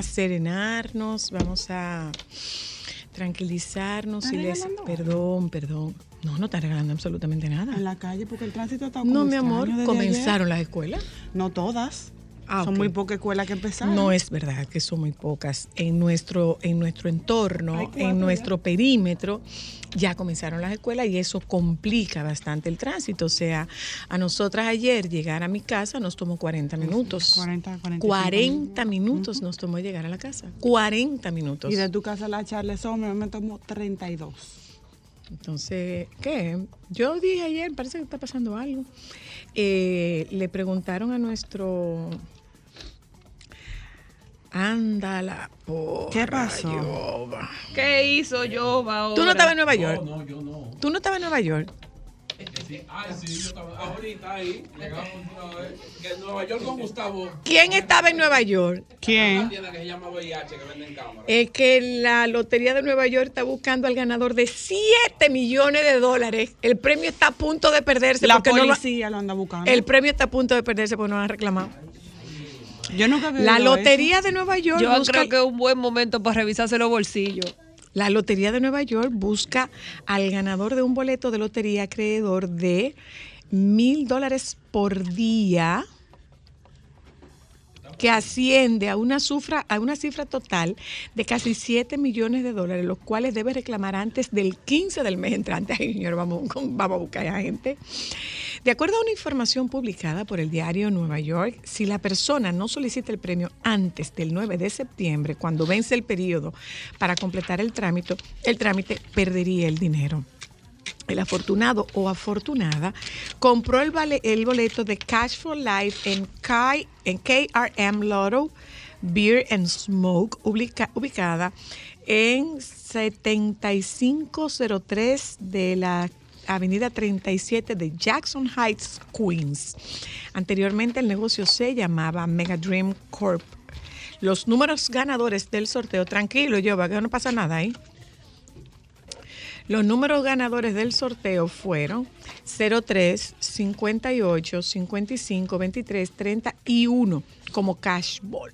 A serenarnos, vamos a tranquilizarnos y ¿Están les. Perdón, perdón. No, no están regalando absolutamente nada. En la calle, porque el tránsito está No, mi amor, comenzaron las escuelas. No todas. Ah, Son muy pocas escuelas que empezaron. No es verdad que son muy pocas. En nuestro, en nuestro entorno, en nuestro perímetro, ya comenzaron las escuelas y eso complica bastante el tránsito. O sea, a nosotras ayer llegar a mi casa nos tomó 40 minutos. 40, 45 40 minutos nos tomó llegar a la casa. 40 minutos. Y de tu casa a la Charles Sommer me tomó 32. Entonces, ¿qué? Yo dije ayer, parece que está pasando algo. Eh, le preguntaron a nuestro... Ándala, porra, ¿Qué pasó? Yoba. ¿Qué hizo yo ahora? ¿Tú no estabas en Nueva York? No, yo no. ¿Tú no estabas en Nueva York? Sí, ay, sí, yo estaba ahorita ahí. Llegamos una vez. Que en Nueva York con Gustavo. ¿Quién estaba en Nueva York? Una ¿Quién? tienda que se llama VIH que venden cámaras. Es que la Lotería de Nueva York está buscando al ganador de 7 millones de dólares. El premio está a punto de perderse. La no lo- policía lo anda buscando. el premio está a punto de perderse porque no lo han reclamado. Yo nunca había La Lotería de Nueva York Yo busca creo que es un buen momento para revisarse los bolsillos. La Lotería de Nueva York busca al ganador de un boleto de lotería acreedor de mil dólares por día que asciende a una, cifra, a una cifra total de casi 7 millones de dólares, los cuales debe reclamar antes del 15 del mes entrante. Ay, señor, vamos, vamos a buscar a gente. De acuerdo a una información publicada por el diario Nueva York, si la persona no solicita el premio antes del 9 de septiembre, cuando vence el periodo para completar el trámite, el trámite perdería el dinero. El afortunado o afortunada compró el, vale- el boleto de Cash for Life en, K- en KRM Lotto Beer and Smoke, ubica- ubicada en 7503 de la Avenida 37 de Jackson Heights, Queens. Anteriormente el negocio se llamaba Mega Dream Corp. Los números ganadores del sorteo, tranquilo, yo, que no pasa nada ahí. Los números ganadores del sorteo fueron 03, 58, 55, 23, 30 y 1 como cash ball.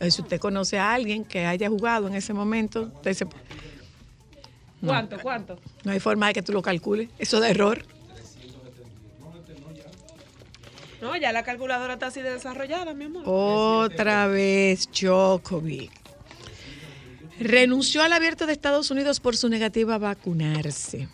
Eh, Si usted conoce a alguien que haya jugado en ese momento, usted se- No. ¿Cuánto? ¿Cuánto? no hay forma de que tú lo calcules. Eso de error. No, ya la calculadora está así de desarrollada, mi amor. Otra vez Djokovic. Renunció al abierto de Estados Unidos por su negativa a vacunarse.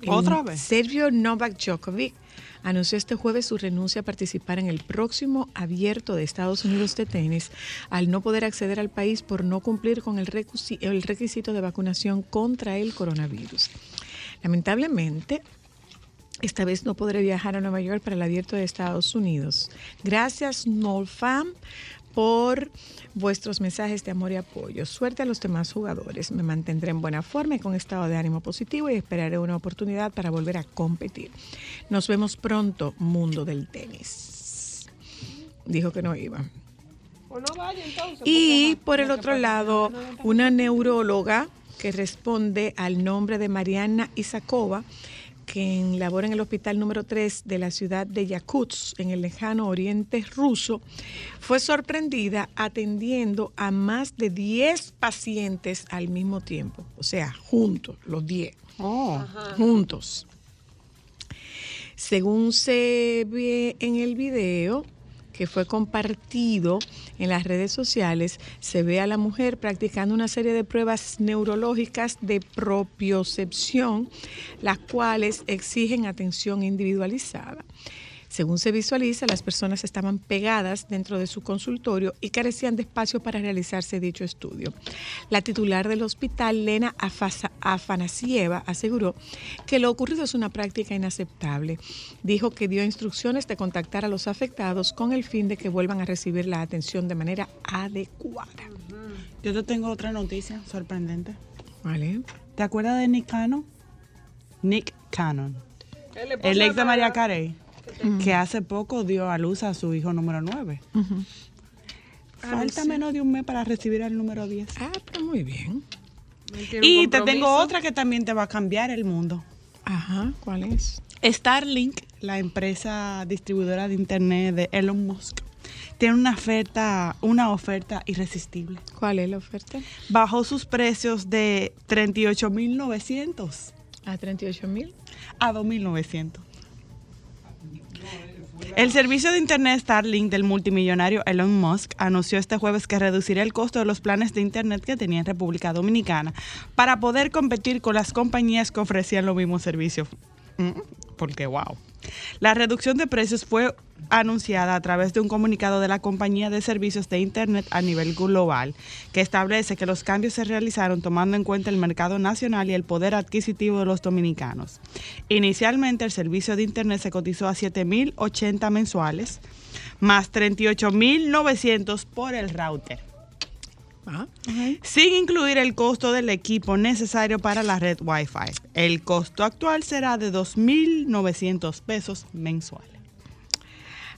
El ¿Otra vez? Sergio Novak Djokovic anunció este jueves su renuncia a participar en el próximo abierto de Estados Unidos de tenis al no poder acceder al país por no cumplir con el requisito de vacunación contra el coronavirus. Lamentablemente, esta vez no podré viajar a Nueva York para el abierto de Estados Unidos. Gracias, Nolfam, por vuestros mensajes de amor y apoyo. Suerte a los demás jugadores. Me mantendré en buena forma y con estado de ánimo positivo y esperaré una oportunidad para volver a competir. Nos vemos pronto, mundo del tenis. Dijo que no iba. Pues no vaya entonces. Y por el otro lado, una neuróloga que responde al nombre de Mariana Isakova, quien labora en el hospital número 3 de la ciudad de Yakutsk, en el lejano oriente ruso, fue sorprendida atendiendo a más de 10 pacientes al mismo tiempo, o sea, juntos, los 10 Oh, juntos. Según se ve en el video que fue compartido en las redes sociales, se ve a la mujer practicando una serie de pruebas neurológicas de propiocepción, las cuales exigen atención individualizada. Según se visualiza, las personas estaban pegadas dentro de su consultorio y carecían de espacio para realizarse dicho estudio. La titular del hospital, Lena Afasa- Afanasieva, aseguró que lo ocurrido es una práctica inaceptable. Dijo que dio instrucciones de contactar a los afectados con el fin de que vuelvan a recibir la atención de manera adecuada. yo te tengo otra noticia sorprendente. ¿Vale? ¿Te acuerdas de Nick Cannon? Nick Cannon. El esposo El ex de María Mariah- Que hace poco dio a luz a su hijo número 9. Falta menos de un mes para recibir al número 10. Ah, pero muy bien. Y te tengo otra que también te va a cambiar el mundo. Ajá, ¿cuál es? Starlink, la empresa distribuidora de internet de Elon Musk, tiene una oferta, una oferta irresistible. ¿Cuál es la oferta? Bajó sus precios de 38.900 A 38 mil. a 2.900. El servicio de Internet Starlink del multimillonario Elon Musk anunció este jueves que reducirá el costo de los planes de Internet que tenía en República Dominicana para poder competir con las compañías que ofrecían los mismos servicios. Mm, Porque, wow. La reducción de precios fue anunciada a través de un comunicado de la compañía de servicios de Internet a nivel global, que establece que los cambios se realizaron tomando en cuenta el mercado nacional y el poder adquisitivo de los dominicanos. Inicialmente el servicio de Internet se cotizó a 7.080 mensuales, más 38.900 por el router Sin incluir el costo del equipo necesario para la red Wi-Fi. El costo actual será de 2.900 pesos mensuales.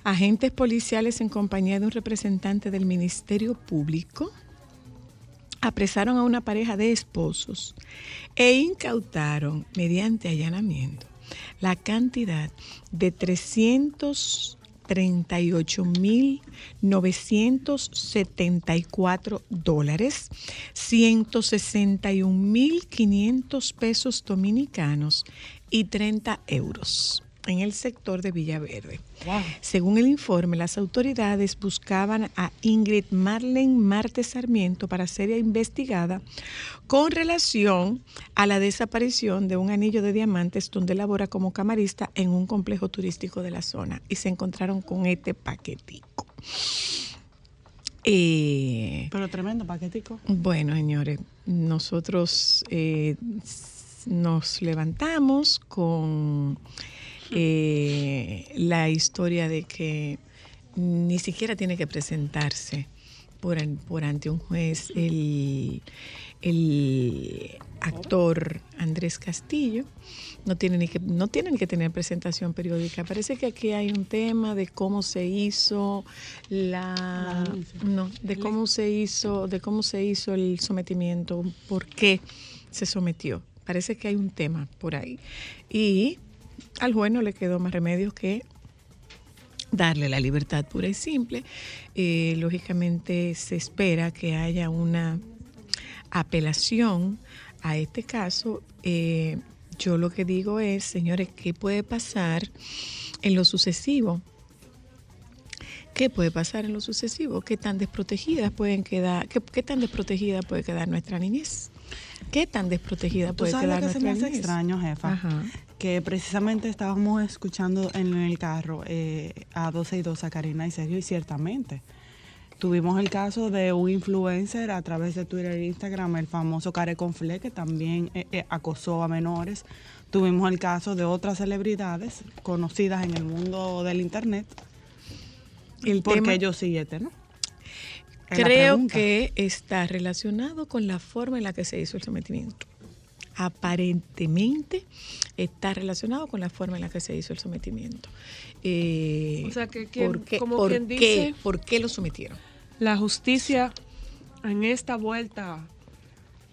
Agentes policiales en compañía de un representante del Ministerio Público apresaron a una pareja de esposos e incautaron mediante allanamiento la cantidad de 338.974 dólares, 161.500 pesos dominicanos y 30 euros en el sector de Villaverde. Según el informe, las autoridades buscaban a Ingrid Marlene Marte Sarmiento para ser investigada con relación a la desaparición de un anillo de diamantes donde labora como camarista en un complejo turístico de la zona y se encontraron con este paquetico. Eh, Pero tremendo paquetico. bueno, señores, nosotros eh, nos levantamos con eh, la historia de que ni siquiera tiene que presentarse por, an- por ante un juez el, el actor Andrés Castillo. No tiene, ni que, no tiene ni que tener presentación periódica. Parece que aquí hay un tema de cómo se hizo la, no, de cómo se hizo, de cómo se hizo el sometimiento, por qué se sometió. Parece que hay un tema por ahí. Y al juez no le quedó más remedio que darle la libertad pura y simple. Eh, lógicamente se espera que haya una apelación a este caso. Eh, yo lo que digo es, señores, ¿qué puede pasar en lo sucesivo? ¿Qué puede pasar en lo sucesivo? ¿Qué tan desprotegidas pueden quedar? ¿Qué, qué tan desprotegida puede quedar nuestra niñez? ¿Qué tan desprotegida ¿Tú puede quedar nuestra niñez? extraño, jefa? Ajá. Que precisamente estábamos escuchando en el carro eh, a 12 y 2 a Karina y Sergio y ciertamente tuvimos el caso de un influencer a través de Twitter e Instagram, el famoso Care Conflé, que también eh, eh, acosó a menores. Tuvimos el caso de otras celebridades conocidas en el mundo del Internet, El porque tema- sí, este, ¿no? Creo que está relacionado con la forma en la que se hizo el sometimiento. Aparentemente está relacionado con la forma en la que se hizo el sometimiento. Eh, O sea, que quien- ¿por qué, como por quien qué- dice- ¿Por qué lo sometieron? La justicia en esta vuelta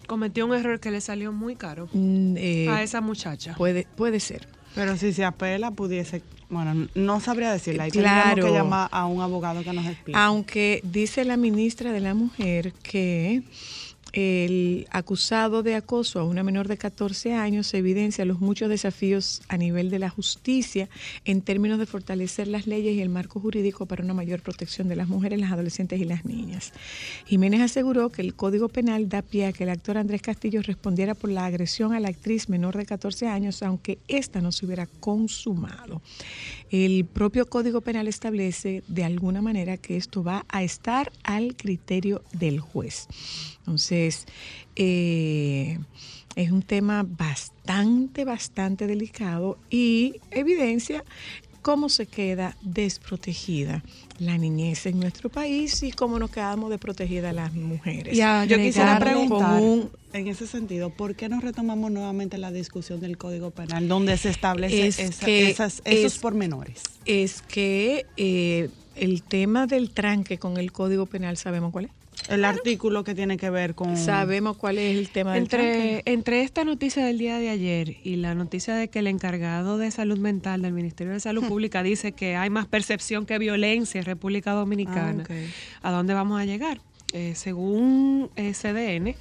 cometió un error que le salió muy caro Mm, eh, a esa muchacha. puede, puede ser. Pero si se apela, pudiese. Bueno, no sabría decirle. Ahí Claro. tendríamos que llamar a un abogado que nos explique. Aunque dice la ministra de la Mujer que el acusado de acoso a una menor de 14 años evidencia los muchos desafíos a nivel de la justicia en términos de fortalecer las leyes y el marco jurídico para una mayor protección de las mujeres, las adolescentes y las niñas. Jiménez aseguró que el Código Penal da pie a que el actor Andrés Castillo respondiera por la agresión a la actriz menor de 14 años, aunque ésta no se hubiera consumado. El propio Código Penal establece de alguna manera que esto va a estar al criterio del juez. Entonces, eh, es un tema bastante, bastante delicado y evidencia cómo se queda desprotegida la niñez en nuestro país y cómo nos quedamos desprotegidas las mujeres. Yo quisiera preguntar, un- en ese sentido, ¿por qué no retomamos nuevamente la discusión del Código Penal, donde se establece Es esa- esos es- pormenores? es que eh, el tema del tranque con el Código Penal, ¿sabemos cuál es? El artículo que tiene que ver con... Sabemos cuál es el tema del. Entre, entre esta noticia del día de ayer y la noticia de que el encargado de salud mental del Ministerio de Salud Pública dice que hay más percepción que violencia en República Dominicana, Ah. ¿a dónde vamos a llegar? Eh, según eh, CDN,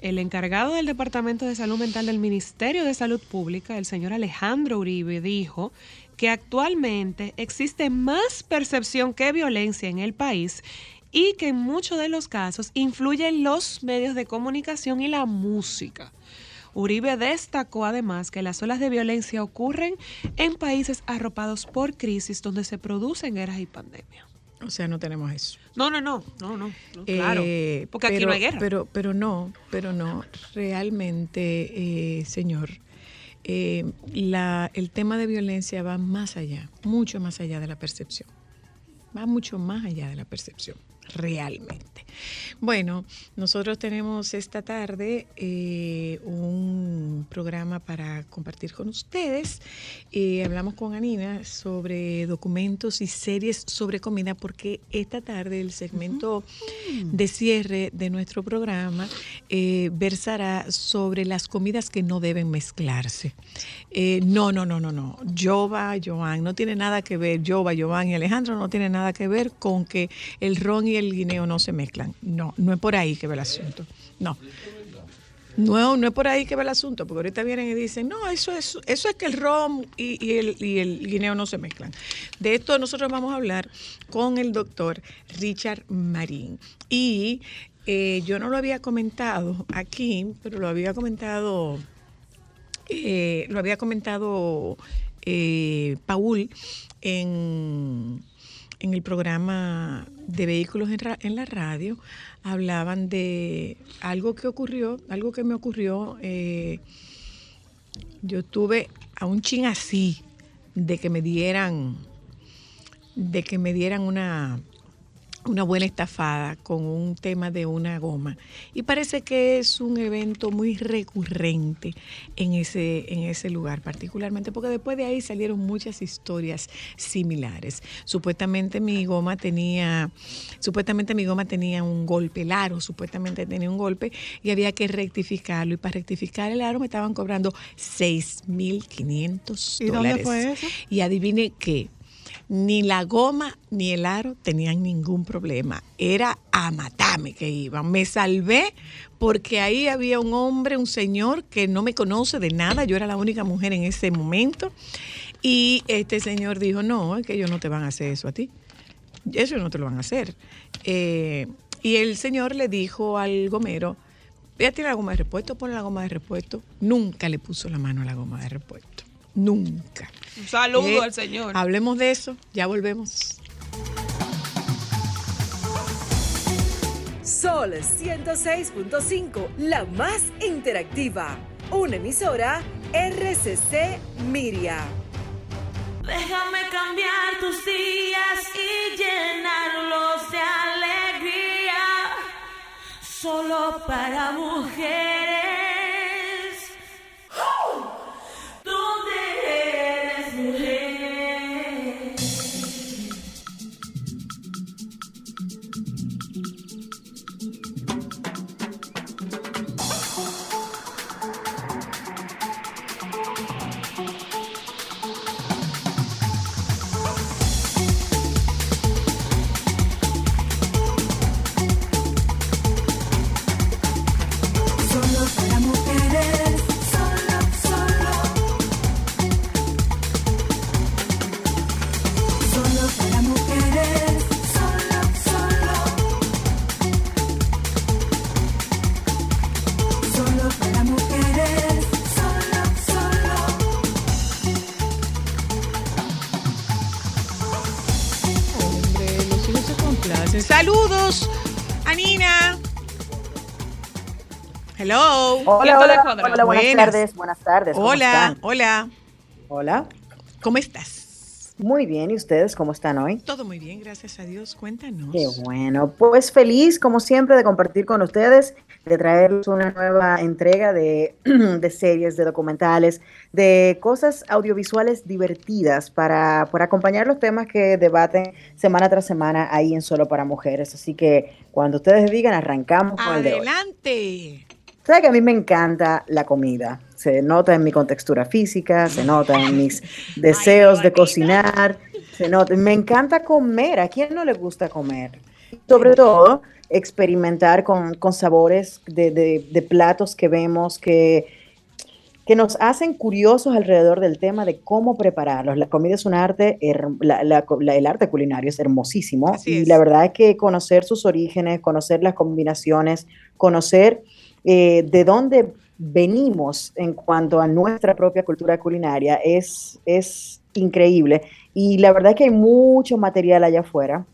el encargado del Departamento de Salud Mental del Ministerio de Salud Pública, el señor Alejandro Uribe, dijo que actualmente existe más percepción que violencia en el país y que en muchos de los casos influyen los medios de comunicación y la música. Uribe destacó además que las olas de violencia ocurren en países arropados por crisis donde se producen guerras y pandemias. O sea, no tenemos eso. No, no, no, no, no, claro, Eh, porque aquí pero- no hay guerra. Pero, pero no, pero no. Realmente, eh, señor, eh, la, el tema de violencia va más allá, mucho más allá de la percepción. Va mucho más allá de la percepción, realmente. Bueno, nosotros tenemos esta tarde eh, un programa para compartir con ustedes. Eh, hablamos con Anina sobre documentos y series sobre comida porque esta tarde el segmento de cierre de nuestro programa eh, versará sobre las comidas que no deben mezclarse. Eh, no, no, no, no, no. Jova, Joan, no tiene nada que ver. Jova, Joan y Alejandro no tiene nada que ver con que el ron y el guineo no se mezclan. No, no es por ahí que va el asunto. No. No, es por ahí que va el asunto, porque ahorita vienen y dicen, no, eso es, eso es que el ron y, y el, y el guineo no se mezclan. De esto nosotros vamos a hablar con el doctor Richard Marín. Y eh, yo no lo había comentado aquí, pero lo había comentado, eh, lo había comentado eh, Paul en, en el programa de vehículos en, en la radio hablaban de algo que ocurrió, algo que me ocurrió. eh, yo tuve a un chin así de que me dieran, de que me dieran una, una buena estafada con un tema de una goma. Y parece que es un evento muy recurrente en ese, en ese lugar, particularmente porque después de ahí salieron muchas historias similares. Supuestamente mi goma tenía, supuestamente mi goma tenía un golpe, el aro supuestamente tenía un golpe y había que rectificarlo. Y para rectificar el aro me estaban cobrando 6.500 ¿Y dólares. dónde fue eso? Y adivine qué, ni la goma ni el aro tenían ningún problema. Era a matarme que iban. Me salvé porque ahí había un hombre, un señor que no me conoce de nada. Yo era la única mujer en ese momento. Y este señor dijo, no, es que ellos no te van a hacer eso a ti. Eso no te lo van a hacer. Eh, y el señor le dijo al gomero, ya tiene la goma de repuesto, pon la goma de repuesto. Nunca le puso la mano a la goma de repuesto. Nunca. Un saludo Eh, al señor. Hablemos de eso, ya volvemos. Sol 106.5, la más interactiva. Una emisora RCC Miria. Déjame cambiar tus días y llenarlos de alegría. solo para mujeres. ¿Dónde Hello. Hola, hola, hola, buenas Buenas. tardes, buenas tardes. ¿cómo Hola, están? hola. Hola. ¿Cómo estás? Muy bien, ¿y ustedes cómo están hoy? Todo muy bien, gracias a Dios. Cuéntanos. Qué bueno, pues feliz como siempre de compartir con ustedes, de traerles una nueva entrega de, de series, de documentales, de cosas audiovisuales divertidas para, para acompañar los temas que debaten semana tras semana ahí en Solo para Mujeres. Así que cuando ustedes digan, arrancamos con el de hoy. Sabes que a mí me encanta la comida. Se nota en mi contextura física, se nota en mis deseos de cocinar, se nota. Me encanta comer. ¿A quién no le gusta comer? Sobre todo, experimentar con, con sabores de, de- de platos que vemos que, que nos hacen curiosos alrededor del tema de cómo prepararlos. La comida es un arte, la- la- la- el arte culinario es hermosísimo Así y es. la verdad es que conocer sus orígenes, conocer las combinaciones, conocer eh, de dónde venimos en cuanto a nuestra propia cultura culinaria es, es increíble. Y la verdad es que hay mucho material allá afuera.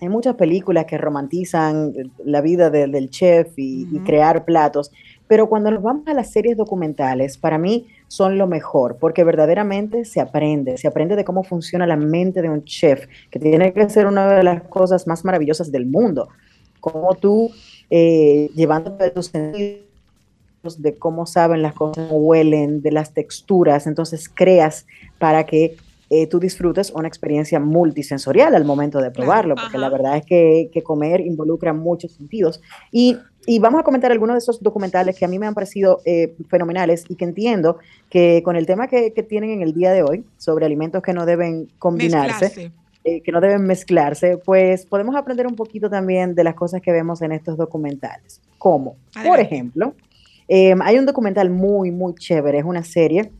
Hay muchas películas que romantizan la vida de- del chef y, crear platos, pero cuando nos vamos a las series documentales, para mí son lo mejor, porque verdaderamente se aprende, se aprende de cómo funciona la mente de un chef, que tiene que ser una de las cosas más maravillosas del mundo. Cómo tú, eh, llevándote tus sentidos, de cómo saben las cosas, cómo huelen, de las texturas, entonces creas para que eh, tú disfrutes una experiencia multisensorial al momento de probarlo, porque la verdad es que, que comer involucra muchos sentidos. Y, y vamos a comentar algunos de esos documentales que a mí me han parecido eh, fenomenales y que entiendo que con el tema que, que tienen en el día de hoy sobre alimentos que no deben combinarse, Mezclarse. Eh, que no deben mezclarse, pues podemos aprender un poquito también de las cosas que vemos en estos documentales. Como, por ejemplo, eh, hay un documental muy, muy chévere, es una serie,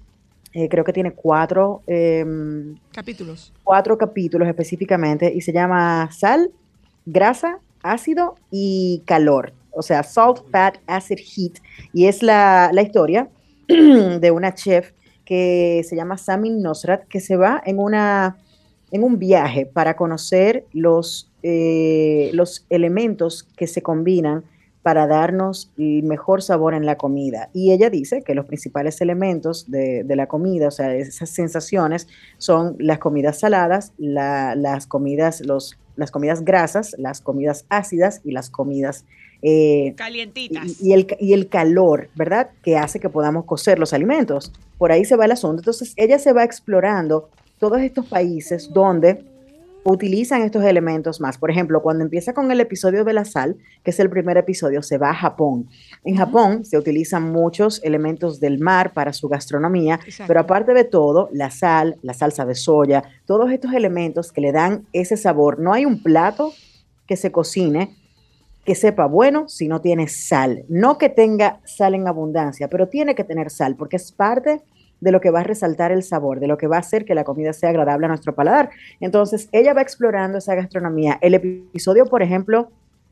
eh, creo que tiene cuatro, em, Capítulos. cuatro capítulos específicamente y se llama Sal, Grasa, Ácido y Calor. O sea, Salt, Fat, Acid, Heat. Y es la, la historia de una chef que se llama Samin Nosrat, que se va en, una, en un viaje para conocer los, eh, los elementos que se combinan para darnos el mejor sabor en la comida. Y ella dice que los principales elementos de, de la comida, o sea, esas sensaciones, son las comidas saladas, la- las, comidas, los, las comidas grasas, las comidas ácidas y las comidas eh, Calientitas. y, y el, y el calor, ¿verdad? Que hace que podamos cocer los alimentos. Por ahí se va el asunto. Entonces, ella se va explorando todos estos países donde utilizan estos elementos más. Por ejemplo, cuando empieza con el episodio de la sal, que es el primer episodio, se va a Japón. En Japón se utilizan muchos elementos del mar para su gastronomía, Exacto. pero aparte de todo, la sal, la salsa de soya, todos estos elementos que le dan ese sabor. No hay un plato que se cocine que sepa bueno si no tiene sal. No que tenga sal en abundancia, pero tiene que tener sal porque es parte de lo que va a resaltar el sabor, de lo que va a hacer que la comida sea agradable a nuestro paladar. Entonces, ella va explorando esa gastronomía. El episodio, por ejemplo,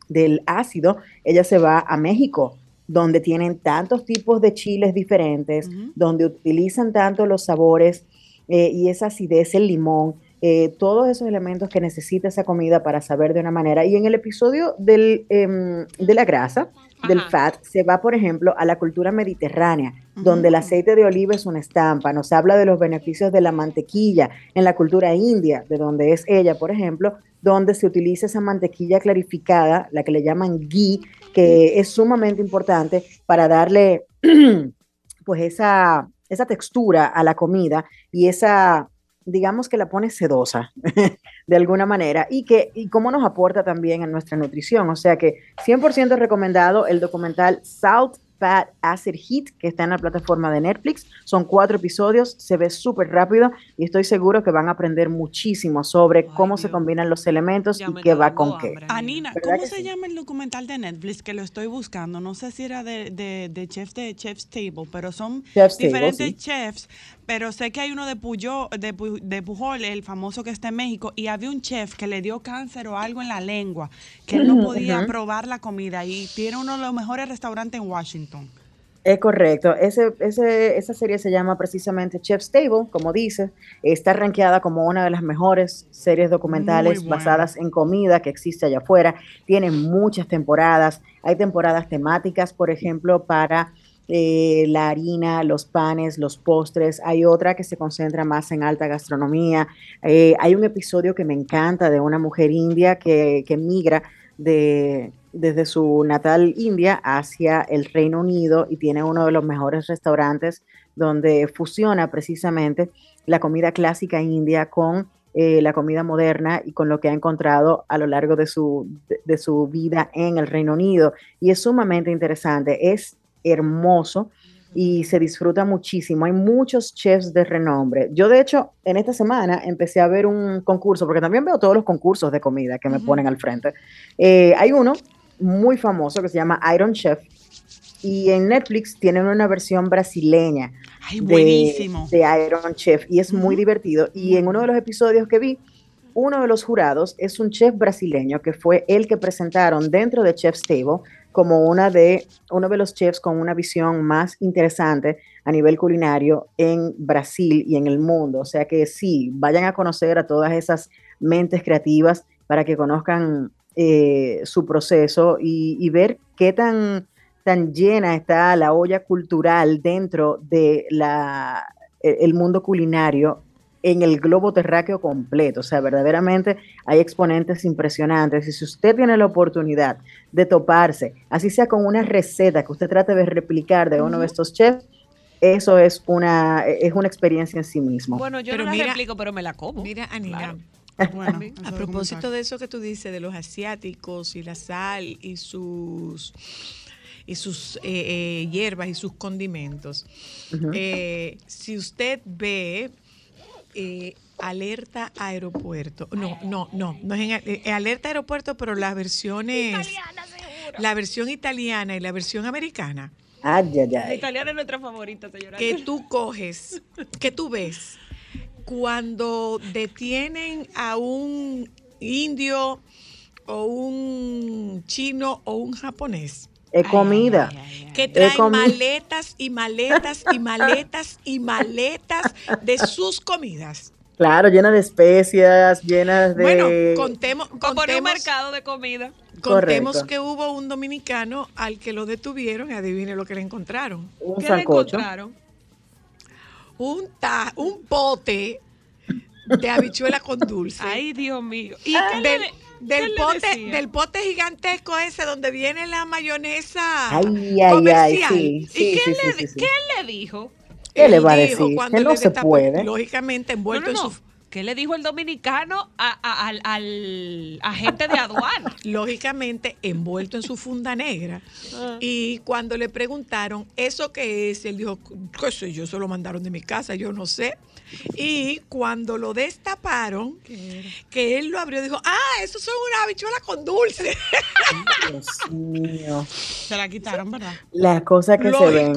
del ácido, ella se va a México, donde tienen tantos tipos de chiles diferentes, donde utilizan tanto los sabores eh, y esa acidez, el limón, eh, todos esos elementos que necesita esa comida para saber de una manera. Y en el episodio del, em, de la grasa, del fat se va, por ejemplo, a la cultura mediterránea, donde el aceite de oliva es una estampa. Nos habla de los beneficios de la mantequilla en la cultura india, de donde es ella, por ejemplo, donde se utiliza esa mantequilla clarificada, la que le llaman ghee, que es sumamente importante para darle pues esa, esa textura a la comida y esa, digamos que la pone sedosa de alguna manera y que y cómo nos aporta también en nuestra nutrición. O sea que 100% recomendado el documental Salt, Fat, Acid, Heat, que está en la plataforma de Netflix. Son cuatro episodios, se ve súper rápido y estoy seguro que van a aprender muchísimo sobre cómo se combinan los elementos Ya y qué va con qué. hambre. Anina, ¿Verdad ¿cómo se sí? llama el documental de Netflix que lo estoy buscando? No sé si era de, de, de chef de Chef's Table, pero son Chef's Table, diferentes sí. chefs. Pero sé que hay uno de de, Pu- de Pujol, el famoso que está en México, y había un chef que le dio cáncer o algo en la lengua, que él no podía probar la comida y tiene uno de los mejores restaurantes en Washington. Es correcto. Ese, ese, esa serie se llama precisamente Chef's Table, como dices. Está rankeada como una de las mejores series documentales basadas en comida que existe allá afuera. Tiene muchas temporadas. Hay temporadas temáticas, por ejemplo, para eh, la harina, los panes, los postres. Hay otra que se concentra más en alta gastronomía. Eh, hay un episodio que me encanta de una mujer india que, que migra de, desde su natal India hacia el Reino Unido y tiene uno de los mejores restaurantes donde fusiona precisamente la comida clásica india con eh, la comida moderna y con lo que ha encontrado a lo largo de su vida en el Reino Unido. Y es sumamente interesante, es hermoso y se disfruta muchísimo. Hay muchos chefs de renombre. Yo, de hecho, en esta semana empecé a ver un concurso, porque también veo todos los concursos de comida que me ponen al frente. Eh, hay uno muy famoso que se llama Iron Chef y en Netflix tienen una versión brasileña Ay, de, buenísimo. de Iron Chef y es muy divertido. Y en uno de los episodios que vi, uno de los jurados es un chef brasileño que fue el que presentaron dentro de Chef's Table como una de, uno de los chefs con una visión más interesante a nivel culinario en Brasil y en el mundo. O sea que sí, vayan a conocer a todas esas mentes creativas para que conozcan eh, su proceso y, y ver qué tan, tan llena está la olla cultural dentro de la, e- el mundo culinario en el globo terráqueo completo. O sea, verdaderamente hay exponentes impresionantes. Y si usted tiene la oportunidad de toparse, así sea con una receta que usted trate de replicar de uno de estos chefs, eso es una, es una experiencia en sí mismo. Bueno, yo Pero no la mira- replico, pero me la como. Mira, Anina, Claro. Bueno, a propósito de eso que tú dices de los asiáticos y la sal y sus y sus eh, eh, hierbas y sus condimentos. Eh, si usted ve eh, alerta aeropuerto, no, no, no, no es en eh, alerta aeropuerto, pero las versiones, la versión italiana y la versión americana, Ay, ay, La ay. italiana es nuestra favorita, señora. que tú coges, que tú ves cuando detienen a un indio o un chino o un japonés Es comida. que He traen comi- maletas y maletas y maletas y maletas de sus comidas. Claro, llena de especias, llenas de... Bueno, contemos, en un contemos, mercado de comida. contemos Correcto. que hubo un dominicano al que lo detuvieron y adivine lo que le encontraron. un ¿Qué le encontraron? Un, ta- un pote de habichuela con dulce. Ay, Dios mío. ¿Y Ah, qué le del, le pote, decía? del pote gigantesco ese donde viene la mayonesa Ay, ay, ay, comercial. sí, ¿Y sí, qué, sí, le, sí, sí, sí. qué le dijo? ¿Qué le Él va a dijo decir? cuando Que no le se puede. Lógicamente No, envuelto no, no. en su ¿Qué le dijo el dominicano a- a- al, al agente de aduana? lógicamente envuelto en su funda negra. Y cuando le preguntaron, ¿eso qué es? Él dijo, qué sé yo, se lo mandaron de mi casa, yo no sé. Y cuando lo destaparon, que él lo abrió, dijo, ah, eso son una habichuela con dulce. Dios mío. Se la quitaron, ¿verdad? Las cosas que se ven.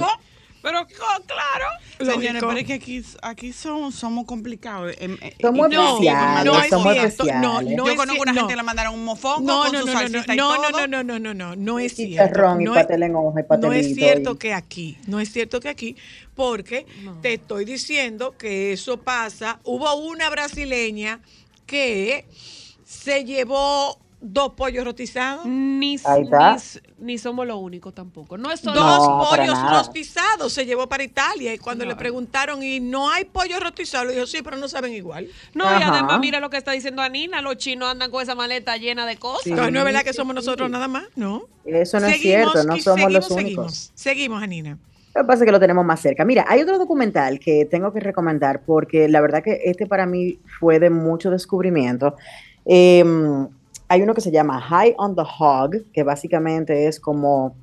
Pero claro. Señores, pero es que aquí, aquí somos, somos complicados. Em, eh, Somos No, especiales, no es somos cierto, especiales. no, no Yo es conozco una no. gente que le mandaron un mofongo No, con no, su no, no, y no, todo. no, no, no, no, no, no, no es Y cierto. y No es- en hoja y No es cierto y- que aquí, no es cierto que aquí, porque te estoy diciendo que eso pasa. Hubo una brasileña que se llevó dos pollos rotizados. Ni, Ahí está. Ni- somos los únicos tampoco. No es solo Dos No, pollos rostizados se llevó para Italia y cuando le preguntaron y no hay pollo rostizado, le dijo sí, pero no saben igual. No, y además mira lo que está diciendo Anina, los chinos andan con esa maleta llena de cosas. Sí. No, no es verdad que somos nosotros nada más, ¿no? Eso no es cierto, no somos los seguimos, únicos. Seguimos, seguimos, Anina. Lo que pasa es que lo tenemos más cerca. Mira, hay otro documental que tengo que recomendar porque la verdad que este para mí fue de mucho descubrimiento. Eh, hay uno que se llama High on the Hog, que básicamente es como,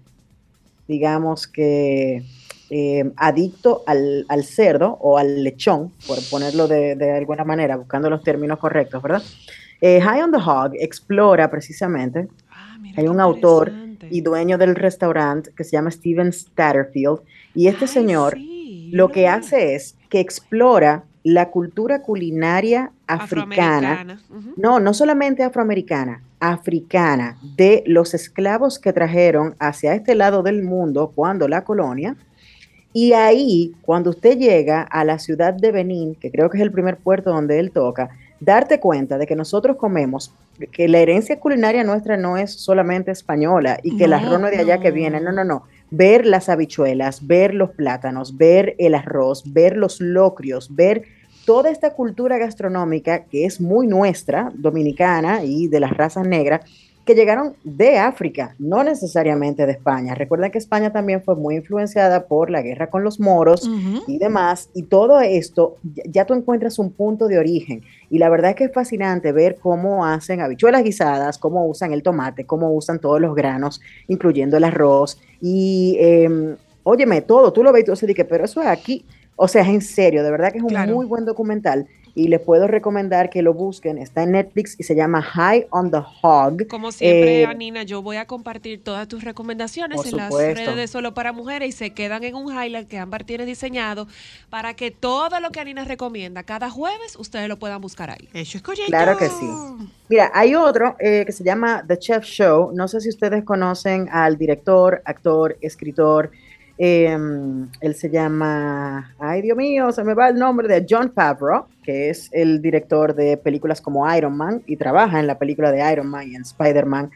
digamos que, eh, adicto al, al cerdo o al lechón, por ponerlo de, de alguna manera, buscando los términos correctos, ¿verdad? Eh, High on the Hog explora precisamente Ah, hay un autor y dueño del restaurante que se llama Steven Statterfield. Y este Ay, señor sí, lo que hace es que explora la cultura culinaria africana. No, no solamente afroamericana, africana, de los esclavos que trajeron hacia este lado del mundo cuando la colonia. Y ahí, cuando usted llega a la ciudad de Benín, que creo que es el primer puerto donde él toca, darte cuenta de que nosotros comemos, que la herencia culinaria nuestra no es solamente española y que el No, arroz no es de allá que viene, no, no, no. Ver las habichuelas, ver los plátanos, ver el arroz, ver los locrios, ver toda esta cultura gastronómica que es muy nuestra, dominicana y de las razas negras, que llegaron de África, no necesariamente de España. Recuerden que España también fue muy influenciada por la guerra con los moros y demás, y todo esto, ya, tú encuentras un punto de origen. Y la verdad es que es fascinante ver cómo hacen habichuelas guisadas, cómo usan el tomate, cómo usan todos los granos, incluyendo el arroz. Y, eh, óyeme, todo, tú lo ves y tú dices, pero eso es aquí. O sea, es en serio, de verdad que es un Claro. muy buen documental y les puedo recomendar que lo busquen. Está en Netflix y se llama High on the Hog. Como siempre, Eh, Anina, yo voy a compartir todas tus recomendaciones en las redes de Solo para Mujeres y se quedan en un highlight que Ámbar tiene diseñado para que todo lo que Anina recomienda cada jueves ustedes lo puedan buscar ahí. Eso es correcto. Claro que sí. Mira, hay otro eh, que se llama The Chef Show. No sé si ustedes conocen al director, actor, escritor. Eh, él se llama, ay Dios mío, se me va el nombre de John Favreau, que es el director de películas como Iron Man y trabaja en la película de Iron Man y en Spider-Man.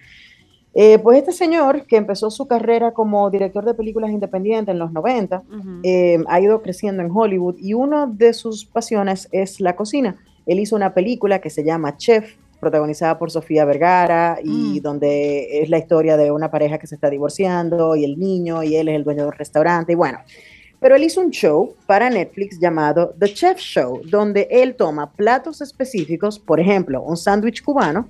Eh, pues este señor, que empezó su carrera como director de películas independientes en los 90, Ujú. eh, ha ido creciendo en Hollywood y una de sus pasiones es la cocina. Él hizo una película que se llama Chef, protagonizada por Sofía Vergara y Mm. donde es la historia de una pareja que se está divorciando y el niño y él es el dueño de un restaurante y bueno. Pero él hizo un show para Netflix llamado The Chef Show, donde él toma platos específicos, por ejemplo, un sándwich cubano,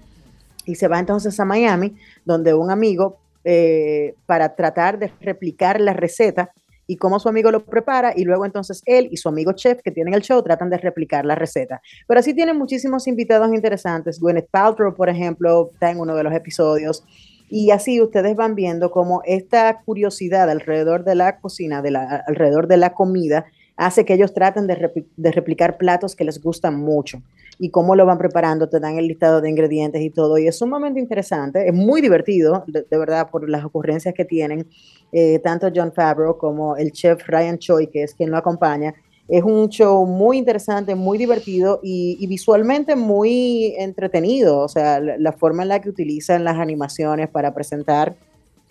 y se va entonces a Miami, donde un amigo, eh, para tratar de replicar la receta y cómo su amigo lo prepara, y luego entonces él y su amigo chef que tienen el show tratan de replicar la receta. Pero así tienen muchísimos invitados interesantes. Gwyneth Paltrow, por ejemplo, está en uno de los episodios. Y así ustedes van viendo cómo esta curiosidad alrededor de la cocina, de la, alrededor de la comida, hace que ellos traten de, repli- de replicar platos que les gustan mucho. Y cómo lo van preparando, te dan el listado de ingredientes y todo. Y es sumamente interesante, es muy divertido, de, verdad, por las ocurrencias que tienen, eh, tanto John Favreau como el chef Ryan Choi, que es quien lo acompaña. Es un show muy interesante, muy divertido y, visualmente muy entretenido. O sea, la forma en la que utilizan las animaciones para presentar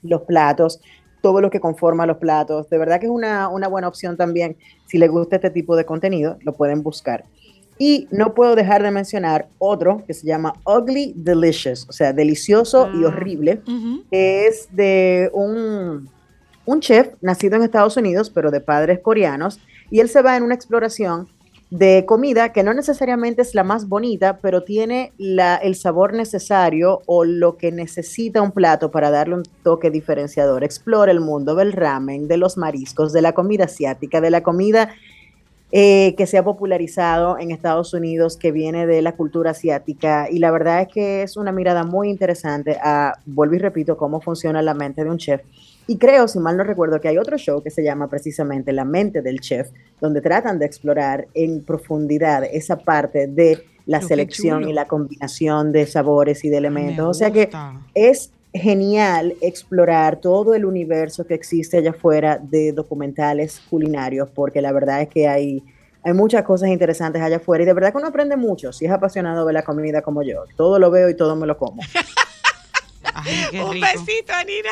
los platos, todo lo que conforma los platos. De verdad que es una, una buena opción también. Si les gusta este tipo de contenido, lo pueden buscar. Y no puedo dejar de mencionar otro que se llama Ugly Delicious, o sea, delicioso y Ah. horrible, que es de un, un chef nacido en Estados Unidos, pero de padres coreanos, y él se va en una exploración de comida que no necesariamente es la más bonita, pero tiene la, el sabor necesario o lo que necesita un plato para darle un toque diferenciador. Explora el mundo del ramen, de los mariscos, de la comida asiática, de la comida eh, que se ha popularizado en Estados Unidos, que viene de la cultura asiática. Y la verdad es que es una mirada muy interesante a, vuelvo y repito, cómo funciona la mente de un chef. Y creo, si mal no recuerdo, que hay otro show que se llama precisamente La mente del chef, donde tratan de explorar en profundidad esa parte de la qué selección y la combinación de sabores y de elementos. Me O sea que es genial explorar todo el universo que existe allá afuera de documentales culinarios, porque la verdad es que hay, hay muchas cosas interesantes allá afuera y de verdad que uno aprende mucho si es apasionado de la comida como yo. Todo lo veo y todo me lo como. Ay, qué Un rico. besito, Anina.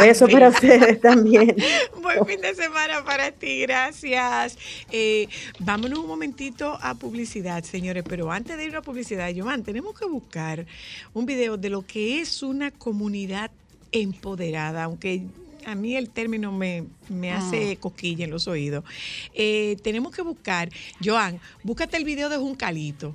Beso para ustedes también. Buen fin de semana para ti, gracias. Eh, vámonos un momentito a publicidad, señores, pero antes de ir a publicidad, Joan, tenemos que buscar un video de lo que es una comunidad empoderada, aunque a mí el término me, me hace cosquilla en los oídos. Eh, tenemos que buscar, Joan, búscate el video de Juncalito.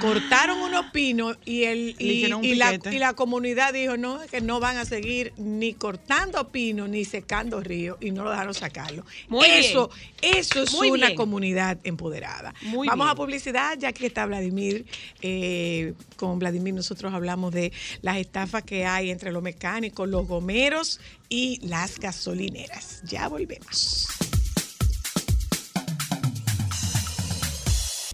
Cortaron unos pinos y, el, y, la, y la comunidad dijo no, que no van a seguir ni cortando pinos ni secando ríos y no lo dejaron sacarlo. Muy eso, eso es Muy una bien. comunidad empoderada. Muy Vamos bien. a publicidad, ya que está Vladimir. eh, con Vladimir nosotros hablamos de las estafas que hay entre los mecánicos, los gomeros y las gasolineras. Ya volvemos.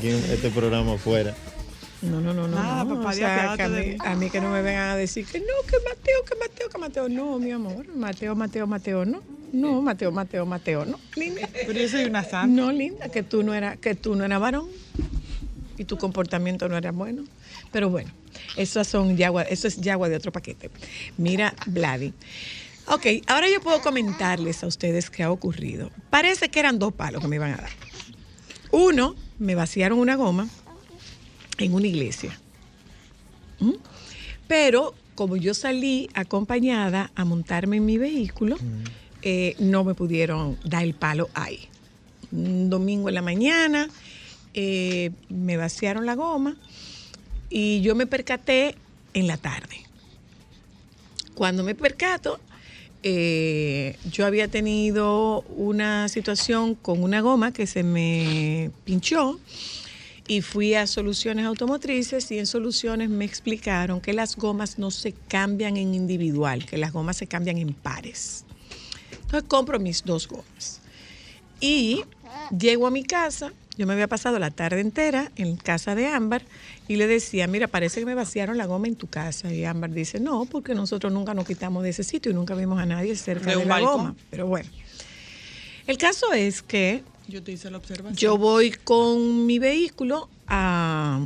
Aquí este programa afuera. No, no, no, no. Nada, no. papá, O Dios, sea, apiádate que a, de mí, mí. a mí que no me vengan a decir que no, que Mateo, que Mateo, que Mateo. No, mi amor. Mateo, Mateo, Mateo, no. No, Mateo, Mateo, Mateo, no. Linda. Pero yo soy una santa. No, linda, que tú no eras, que tú no eras varón y tu comportamiento no era bueno. Pero bueno, eso son yagua, eso es yagua de otro paquete. Mira, Vladi. Ok, ahora yo puedo comentarles a ustedes qué ha ocurrido. Parece que eran dos palos que me iban a dar. Uno, me vaciaron una goma en una iglesia. ¿Mm? Pero como yo salí acompañada a montarme en mi vehículo, eh, no me pudieron dar el palo ahí. Un domingo en la mañana eh, me vaciaron la goma y yo me percaté en la tarde. Cuando me percato, eh, yo había tenido una situación con una goma que se me pinchó y fui a soluciones automotrices y en soluciones me explicaron que las gomas no se cambian en individual, que las gomas se cambian en pares. Entonces compro mis dos gomas. Y llego a mi casa, yo me había pasado la tarde entera en casa de Ámbar y le decía, mira, parece que me vaciaron la goma en tu casa. Y Ámbar dice, no, porque nosotros nunca nos quitamos de ese sitio y nunca vimos a nadie cerca De la balcón. goma. Pero bueno, el caso es que Yo te hice la observación. yo voy con mi vehículo a,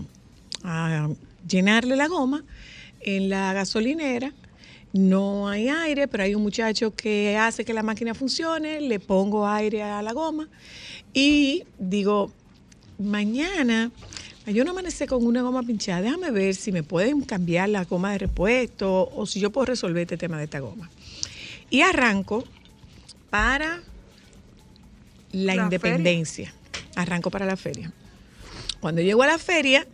a llenarle la goma en la gasolinera. No hay aire, pero hay un muchacho que hace que la máquina funcione, le pongo aire a la goma y digo, mañana yo no amanecí con una goma pinchada, déjame ver si me pueden cambiar la goma de repuesto o si yo puedo resolver este tema de esta goma. Y arranco para la, La independencia. Arranco para la feria. Cuando llego a la feria,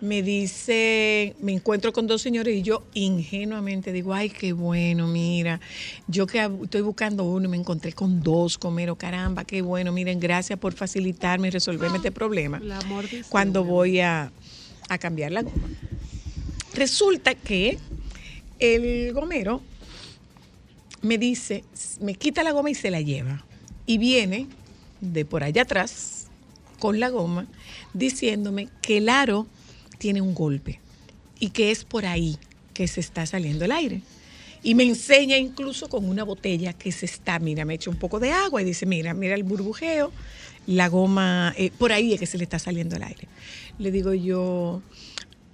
me dice, me encuentro con dos señores y yo ingenuamente digo, ay, qué bueno, mira, yo que estoy buscando uno y me encontré con dos, comero, caramba, qué bueno, miren, gracias por facilitarme y resolverme este problema El amor de Dios, cuando voy a, a cambiar la goma. Resulta que el gomero me dice, me quita la goma y se la lleva. Y viene de por allá atrás con la goma diciéndome que el aro tiene un golpe y que es por ahí que se está saliendo el aire. Y me enseña incluso con una botella que se está, mira, me echa un poco de agua y dice, mira, mira el burbujeo, la goma, eh, por ahí es que se le está saliendo el aire. Le digo yo,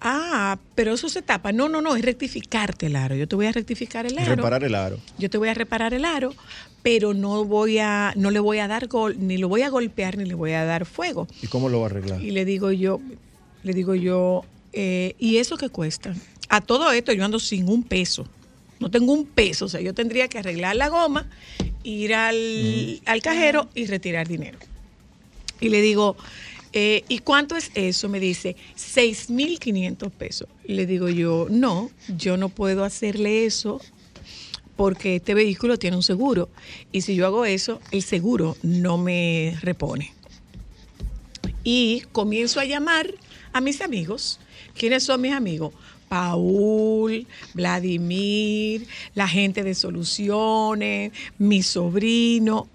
Ah, pero eso se tapa. No, no, no, es rectificarte el aro. Yo te voy a rectificar el aro. Reparar el aro. Yo te voy a reparar el aro, pero no voy a, no le voy a dar gol, ni lo voy a golpear, ni le voy a dar fuego. ¿Y cómo lo va a arreglar? Y le digo yo, le digo yo, eh, ¿y eso qué cuesta? A todo esto yo ando sin un peso. No tengo un peso. O sea, yo tendría que arreglar la goma, ir al, al cajero y retirar dinero. Y le digo, eh, ¿y cuánto es eso? Me dice, 6.500 pesos. Le digo yo, no, yo no puedo hacerle eso porque este vehículo tiene un seguro. Y si yo hago eso, el seguro no me repone. Y comienzo a llamar a mis amigos. ¿Quiénes son mis amigos? Paul, Vladimir, la gente de soluciones, mi sobrino.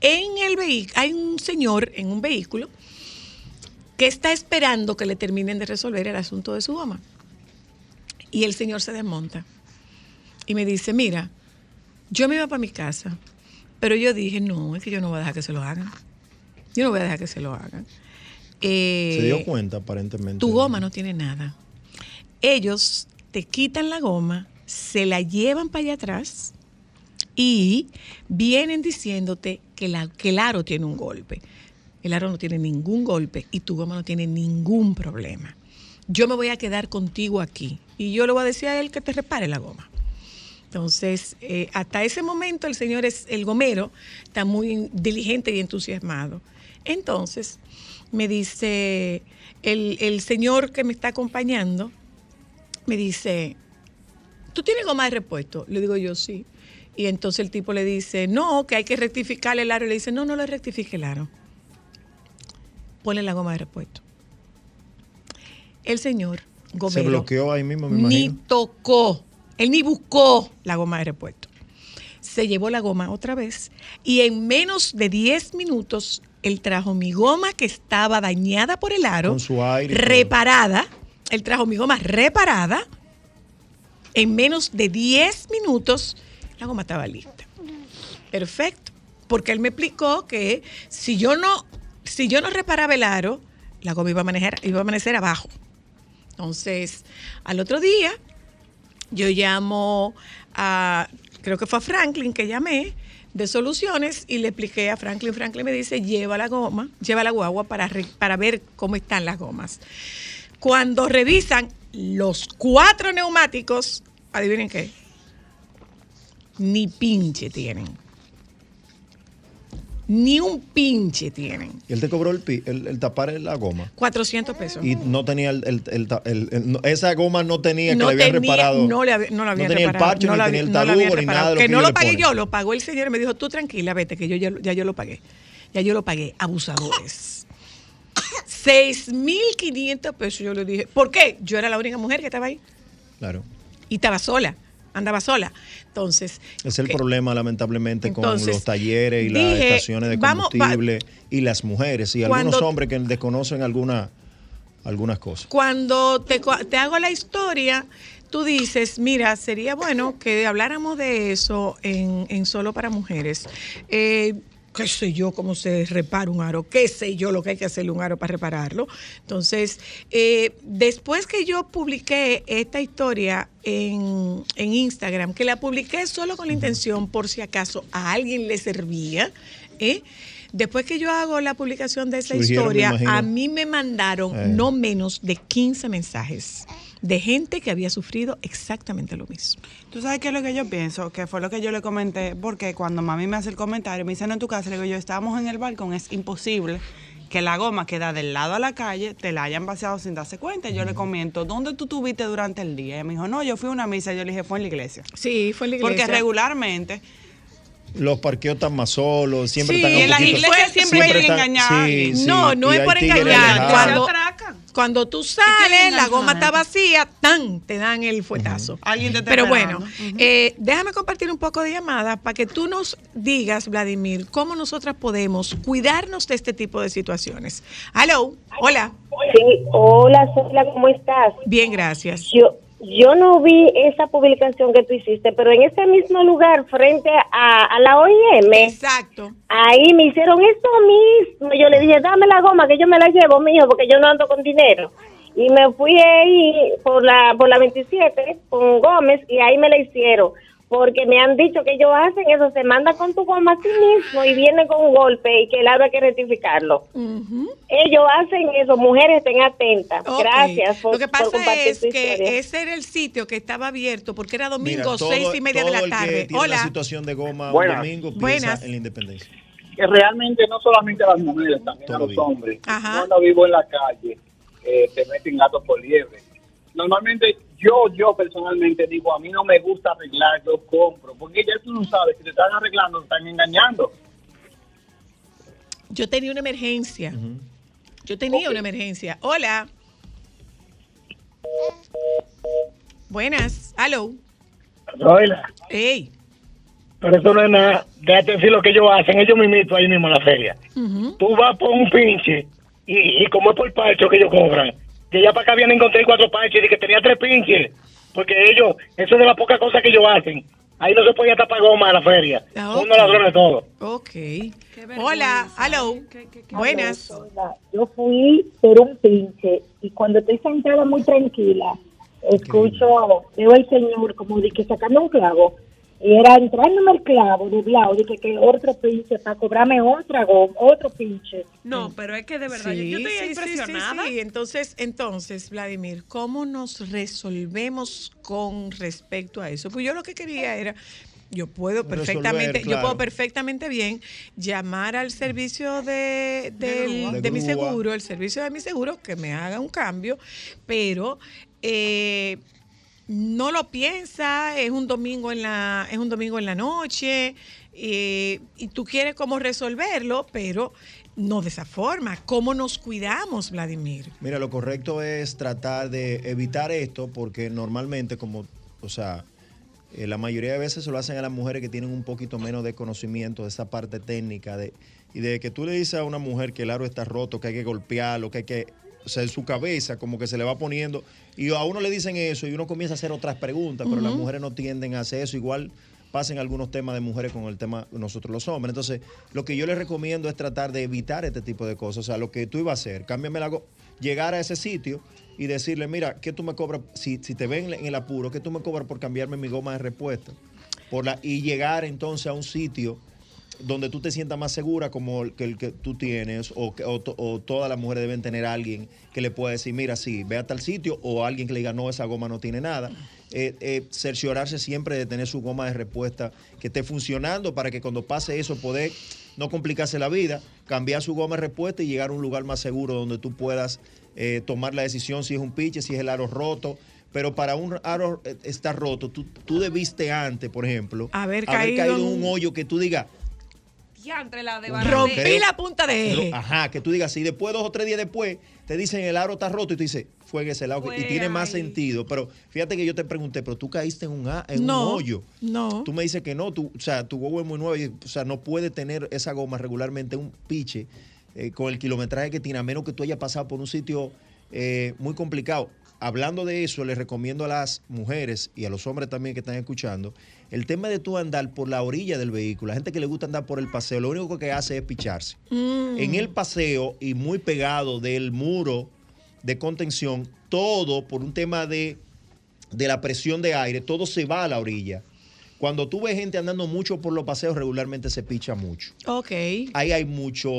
En el vehículo, hay un señor en un vehículo que está esperando que le terminen de resolver el asunto de su goma. Y el señor se desmonta y me dice, mira, yo me iba para mi casa, pero yo dije, no, es que yo no voy a dejar que se lo hagan. Yo no voy a dejar que se lo hagan. Eh, Se dio cuenta, aparentemente. tu goma no tiene nada. Ellos te quitan la goma, se la llevan para allá atrás y vienen diciéndote que, la, que el aro tiene un golpe. El aro no tiene ningún golpe y tu goma no tiene ningún problema. Yo me voy a quedar contigo aquí y yo le voy a decir a él que te repare la goma. Entonces, eh, hasta ese momento el señor es el gomero, está muy diligente y entusiasmado. Entonces, me dice el, el señor que me está acompañando, me dice, ¿tú tienes goma de repuesto? Le digo yo, sí. Y entonces el tipo le dice, no, que hay que rectificar el aro. Y le dice, no, no le rectifique el aro. Ponle la goma de repuesto. El señor Se gomero bloqueó ahí mismo, me ni imagino. tocó, él ni buscó la goma de repuesto. Se llevó la goma otra vez y en menos de 10 minutos él trajo mi goma que estaba dañada por el aro, Con su aire y todo. reparada. Él trajo mi goma reparada. En menos de 10 minutos la goma estaba lista. Perfecto. Porque él me explicó que si yo no, si yo no reparaba el aro, la goma iba a, manejar, iba a amanecer abajo. Entonces, al otro día, yo llamo a, creo que fue a Franklin que llamé de soluciones y le expliqué a Franklin. Franklin me dice, lleva la goma, lleva la guagua para, re- para ver cómo están las gomas. Cuando revisan los cuatro neumáticos, adivinen qué, ni pinche tienen. Ni un pinche tienen. Y él te cobró el, pi- el, el tapar la goma. 400 pesos. Y no tenía el, no- esa goma no tenía no que le habían tenía, reparado. no le había- no lo habían tenía el reparado, parche, no ni lo tenía el no talugo, ni nada de lo que que no lo pagué yo, lo pagó el señor y me dijo, tú tranquila, vete, que yo ya, ya yo lo pagué. Ya yo lo pagué, abusadores. 6.500 pesos, yo le dije. ¿Por qué? Yo era la única mujer que estaba ahí Claro. y estaba sola, andaba sola. Entonces, Es el que- problema, lamentablemente, con los talleres y las estaciones de vamos, va- combustible y las mujeres y algunos hombres que desconocen alguna, algunas cosas. cuando te, te hago la historia, tú dices, mira, sería bueno que habláramos de eso en, en Solo para Mujeres. Eh, qué sé yo cómo se repara un aro, qué sé yo lo que hay que hacerle un aro para repararlo. Entonces, eh, después que yo publiqué esta historia en, en Instagram, que la publiqué solo con la intención por si acaso a alguien le servía, ¿eh? Después que yo hago la publicación de esa Surgieron, historia, a mí me mandaron Eh. no menos de 15 mensajes de gente que había sufrido exactamente lo mismo. ¿Tú sabes qué es lo que yo pienso? Que fue lo que yo le comenté, porque cuando mami me hace el comentario, me dice, no en tu casa, le digo yo, estábamos en el balcón, es imposible que la goma que da del lado a la calle te la hayan vaciado sin darse cuenta. Y Yo le comento, ¿dónde tú tuviste durante el día? Y ella me dijo, no, yo fui a una misa, yo le dije, fue en la iglesia. Sí, fue en la iglesia. Porque regularmente, Los parqueos están más solos, siempre Sí, están un y en las iglesias siempre quieren están- engañar. sí, sí, No, no y es por engañar. Cuando. Cuando tú sales, la goma está vacía, ¡tan! Te dan el fuetazo. Alguien te está Pero esperando. bueno, Ujú. eh, déjame compartir un poco de llamadas para que tú nos digas, Vladimir, cómo nosotras podemos cuidarnos de este tipo de situaciones. Hello, hola. Sí, hola, Sofía, ¿cómo estás? Bien, gracias. Yo, yo no vi esa publicación que tú hiciste, pero en ese mismo lugar, frente a, a la OIM, Exacto. ahí me hicieron esto mismo. Yo le dije, dame la goma, que yo me la llevo, mijo, porque yo no ando con dinero. Y me fui ahí por la, por la 27 con Gómez y ahí me la hicieron. Porque me han dicho que ellos hacen eso, se manda con tu goma a sí mismo y viene con un golpe y que el hay que rectificarlo. Ellos hacen eso, mujeres estén atentas. Gracias por, Lo que por pasa compartir es que ese era el sitio que estaba abierto porque era domingo, Mira, todo- seis y media de la el que tarde. tiene Hola. una situación de goma Buenas. un domingo piensa Buenas. en la independencia. que realmente no solamente a las mujeres, también a los hombres. Ajá. Cuando vivo en la calle, eh, te meten gatos por liebre. Normalmente yo, yo personalmente digo, a mí no me gusta arreglar, yo compro, porque ya tú no sabes, si te están arreglando, te están engañando. Yo tenía una emergencia. Yo tenía una emergencia. Hola. Buenas. Hello. Oiga, Hey. pero eso no es nada. Déjate decir lo que ellos hacen, ellos mismitos ahí mismo en la feria. Tú vas por un pinche y, y como es por parcho que ellos cobran, que ya para acá vienen encontré cuatro parches y que tenía tres pinches, porque ellos, eso es de las pocas cosas que ellos hacen. Ahí no se podía tapar goma en la feria. Ah, Son ok. unos ladrones todos. Ok. Hola. Hello. Buenas. Yo fui por un pinche y cuando estoy sentada muy tranquila, escucho, veo al señor como de que sacando un clavo era entrándome el clavo doblado, de que, que otro pinche para cobrarme otra goma, otro pinche. No, pero es que de verdad, yo- yo, estoy sí, sí, impresionada. sí, sí. Entonces, entonces, Vladimir, ¿cómo nos resolvemos con respecto a eso? Pues yo lo que quería era, yo puedo Resolver, perfectamente, yo puedo perfectamente bien llamar al servicio de, de mi De grúa. seguro, el servicio de mi seguro, que me haga un cambio, pero eh, no lo piensa, es un domingo en la, es un domingo en la noche, eh, y tú quieres cómo resolverlo, pero no de esa forma. ¿Cómo nos cuidamos, Vladimir? Mira, lo correcto es tratar de evitar esto porque normalmente, como, o sea, eh, la mayoría de veces se lo hacen a las mujeres que tienen un poquito menos de conocimiento de esa parte técnica de, y de que tú le dices a una mujer que el aro está roto, que hay que golpearlo, que hay que, o sea, en su cabeza como que se le va poniendo y a uno le dicen eso y uno comienza a hacer otras preguntas, pero las mujeres no tienden a hacer eso, igual pasen algunos temas de mujeres con el tema nosotros los hombres. Entonces, lo que yo les recomiendo es tratar de evitar este tipo de cosas. O sea, lo que tú ibas a hacer, cámbiame la llegar a ese sitio y decirle, mira, ¿qué tú me cobras? Si, si te ven en el apuro, ¿qué tú me cobras por cambiarme mi goma de repuesto? Por la, y llegar entonces a un sitio donde tú te sientas más segura como el que el que tú tienes o, que- o o todas las mujeres deben tener a alguien que le pueda decir, mira, sí, ve a tal sitio o alguien que le diga, no, esa goma no tiene nada. Eh, eh, cerciorarse siempre de tener su goma de respuesta que esté funcionando para que cuando pase eso poder no complicarse la vida, cambiar su goma de respuesta y llegar a un lugar más seguro donde tú puedas eh, tomar la decisión si es un piche, si es el aro roto. Pero para un aro estar roto, tú, tú debiste antes, por ejemplo, Haber caído en un- hoyo que tú digas, Diantre la de Rompí la punta de eje. Ajá, que tú digas, y después, dos o tres días después, te dicen el aro está roto y tú dices, fue en ese lado. y tiene más sentido. Pero fíjate que yo te pregunté, pero tú caíste en un, a- en No, un hoyo. no. Tú me dices que no, tú, o sea, tu huevo es muy nuevo, y, o sea, no puede tener esa goma regularmente un piche eh, con el kilometraje que tiene, a menos que tú hayas pasado por un sitio eh, muy complicado. Hablando de eso, les recomiendo a las mujeres y a los hombres también que están escuchando, el tema de tú andar por la orilla del vehículo, la gente que le gusta andar por el paseo, lo único que hace es picharse. Mm. En el paseo y muy pegado del muro de contención, todo por un tema de, de la presión de aire, todo se va a la orilla. Cuando tú ves gente andando mucho por los paseos, regularmente se picha mucho. Ok. Ahí hay mucho,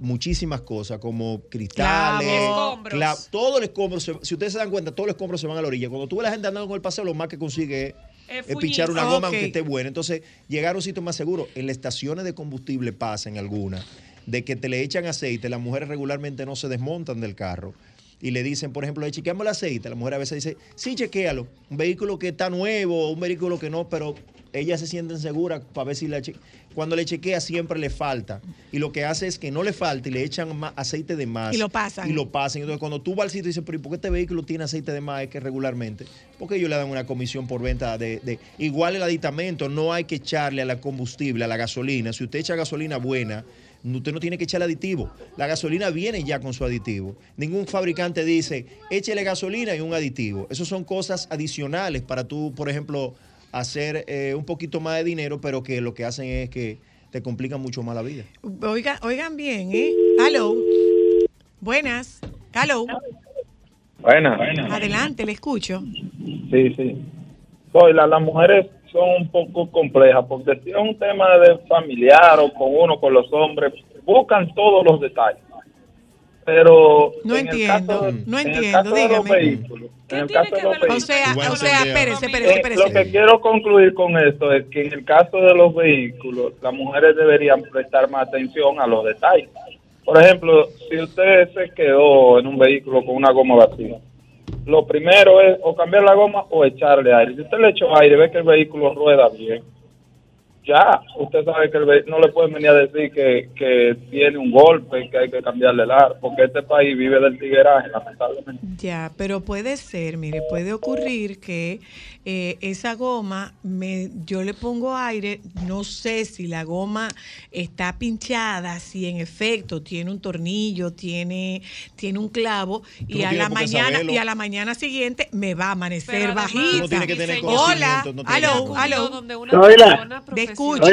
muchísimas cosas como cristales. Escombros. todo el escombro, se- si ustedes se dan cuenta, todos los escombros se van a la orilla. Cuando tú ves a la gente andando con el paseo, lo más que consigue es, Es es pichar una goma Ok. aunque esté buena. Entonces, llegar a un sitio más seguro. En las estaciones de combustible pasan algunas, de que te le echan aceite, las mujeres regularmente no se desmontan del carro. Y le dicen, por ejemplo, le chequeamos el aceite. La mujer a veces dice, sí, chequéalo. Un vehículo que está nuevo, un vehículo que no, pero ellas se sienten seguras para ver si la che- Cuando le chequea siempre le falta. Y lo que hace es que no le falta y le echan más aceite de más. Y lo pasan. Y lo pasan. Entonces, cuando tú vas al sitio y dices, pero ¿y por qué este vehículo tiene aceite de más? Es que regularmente. Porque ellos le dan una comisión por venta de, de- Igual el aditamento, no hay que echarle a la combustible, a la gasolina. Si usted echa gasolina buena, usted no tiene que echarle aditivo. La gasolina viene ya con su aditivo. Ningún fabricante dice, échele gasolina y un aditivo. Esas son cosas adicionales para tú, por ejemplo, hacer eh, un poquito más de dinero, pero que lo que hacen es que te complican mucho más la vida. Oiga, oigan bien, ¿eh? Hello. Buenas. Hello. Buena. Adelante, le escucho. Sí, sí. Soy la, las mujeres son un poco complejas porque si es un tema de familiar o con uno, con los hombres, buscan todos los detalles. Pero No en el entiendo, caso- no en el entiendo, caso de los dígame. en el caso de los vehículos, sea, o sea, espérese, espérese, Eh, espérese. Lo que quiero concluir con esto es que en el caso de los vehículos, las mujeres deberían prestar más atención a los detalles. Por ejemplo, si usted se quedó en un vehículo con una goma vacía, lo primero es o cambiar la goma o echarle aire. Si usted le echó aire, ve que el vehículo rueda bien. Ya, usted sabe que el no le pueden venir a decir que, que tiene un golpe, que hay que cambiarle el ar, porque este país vive del tigueraje, lamentablemente. Ya, pero puede ser, mire, puede ocurrir que eh, esa goma, me, yo le pongo aire, no sé si la goma está pinchada, si en efecto tiene un tornillo, tiene, tiene un clavo, y no a la mañana saberlo. y a la mañana siguiente me va a amanecer Pero además- bajita. Tiene que tener Hola, no tiene aló, aló. Le escucho,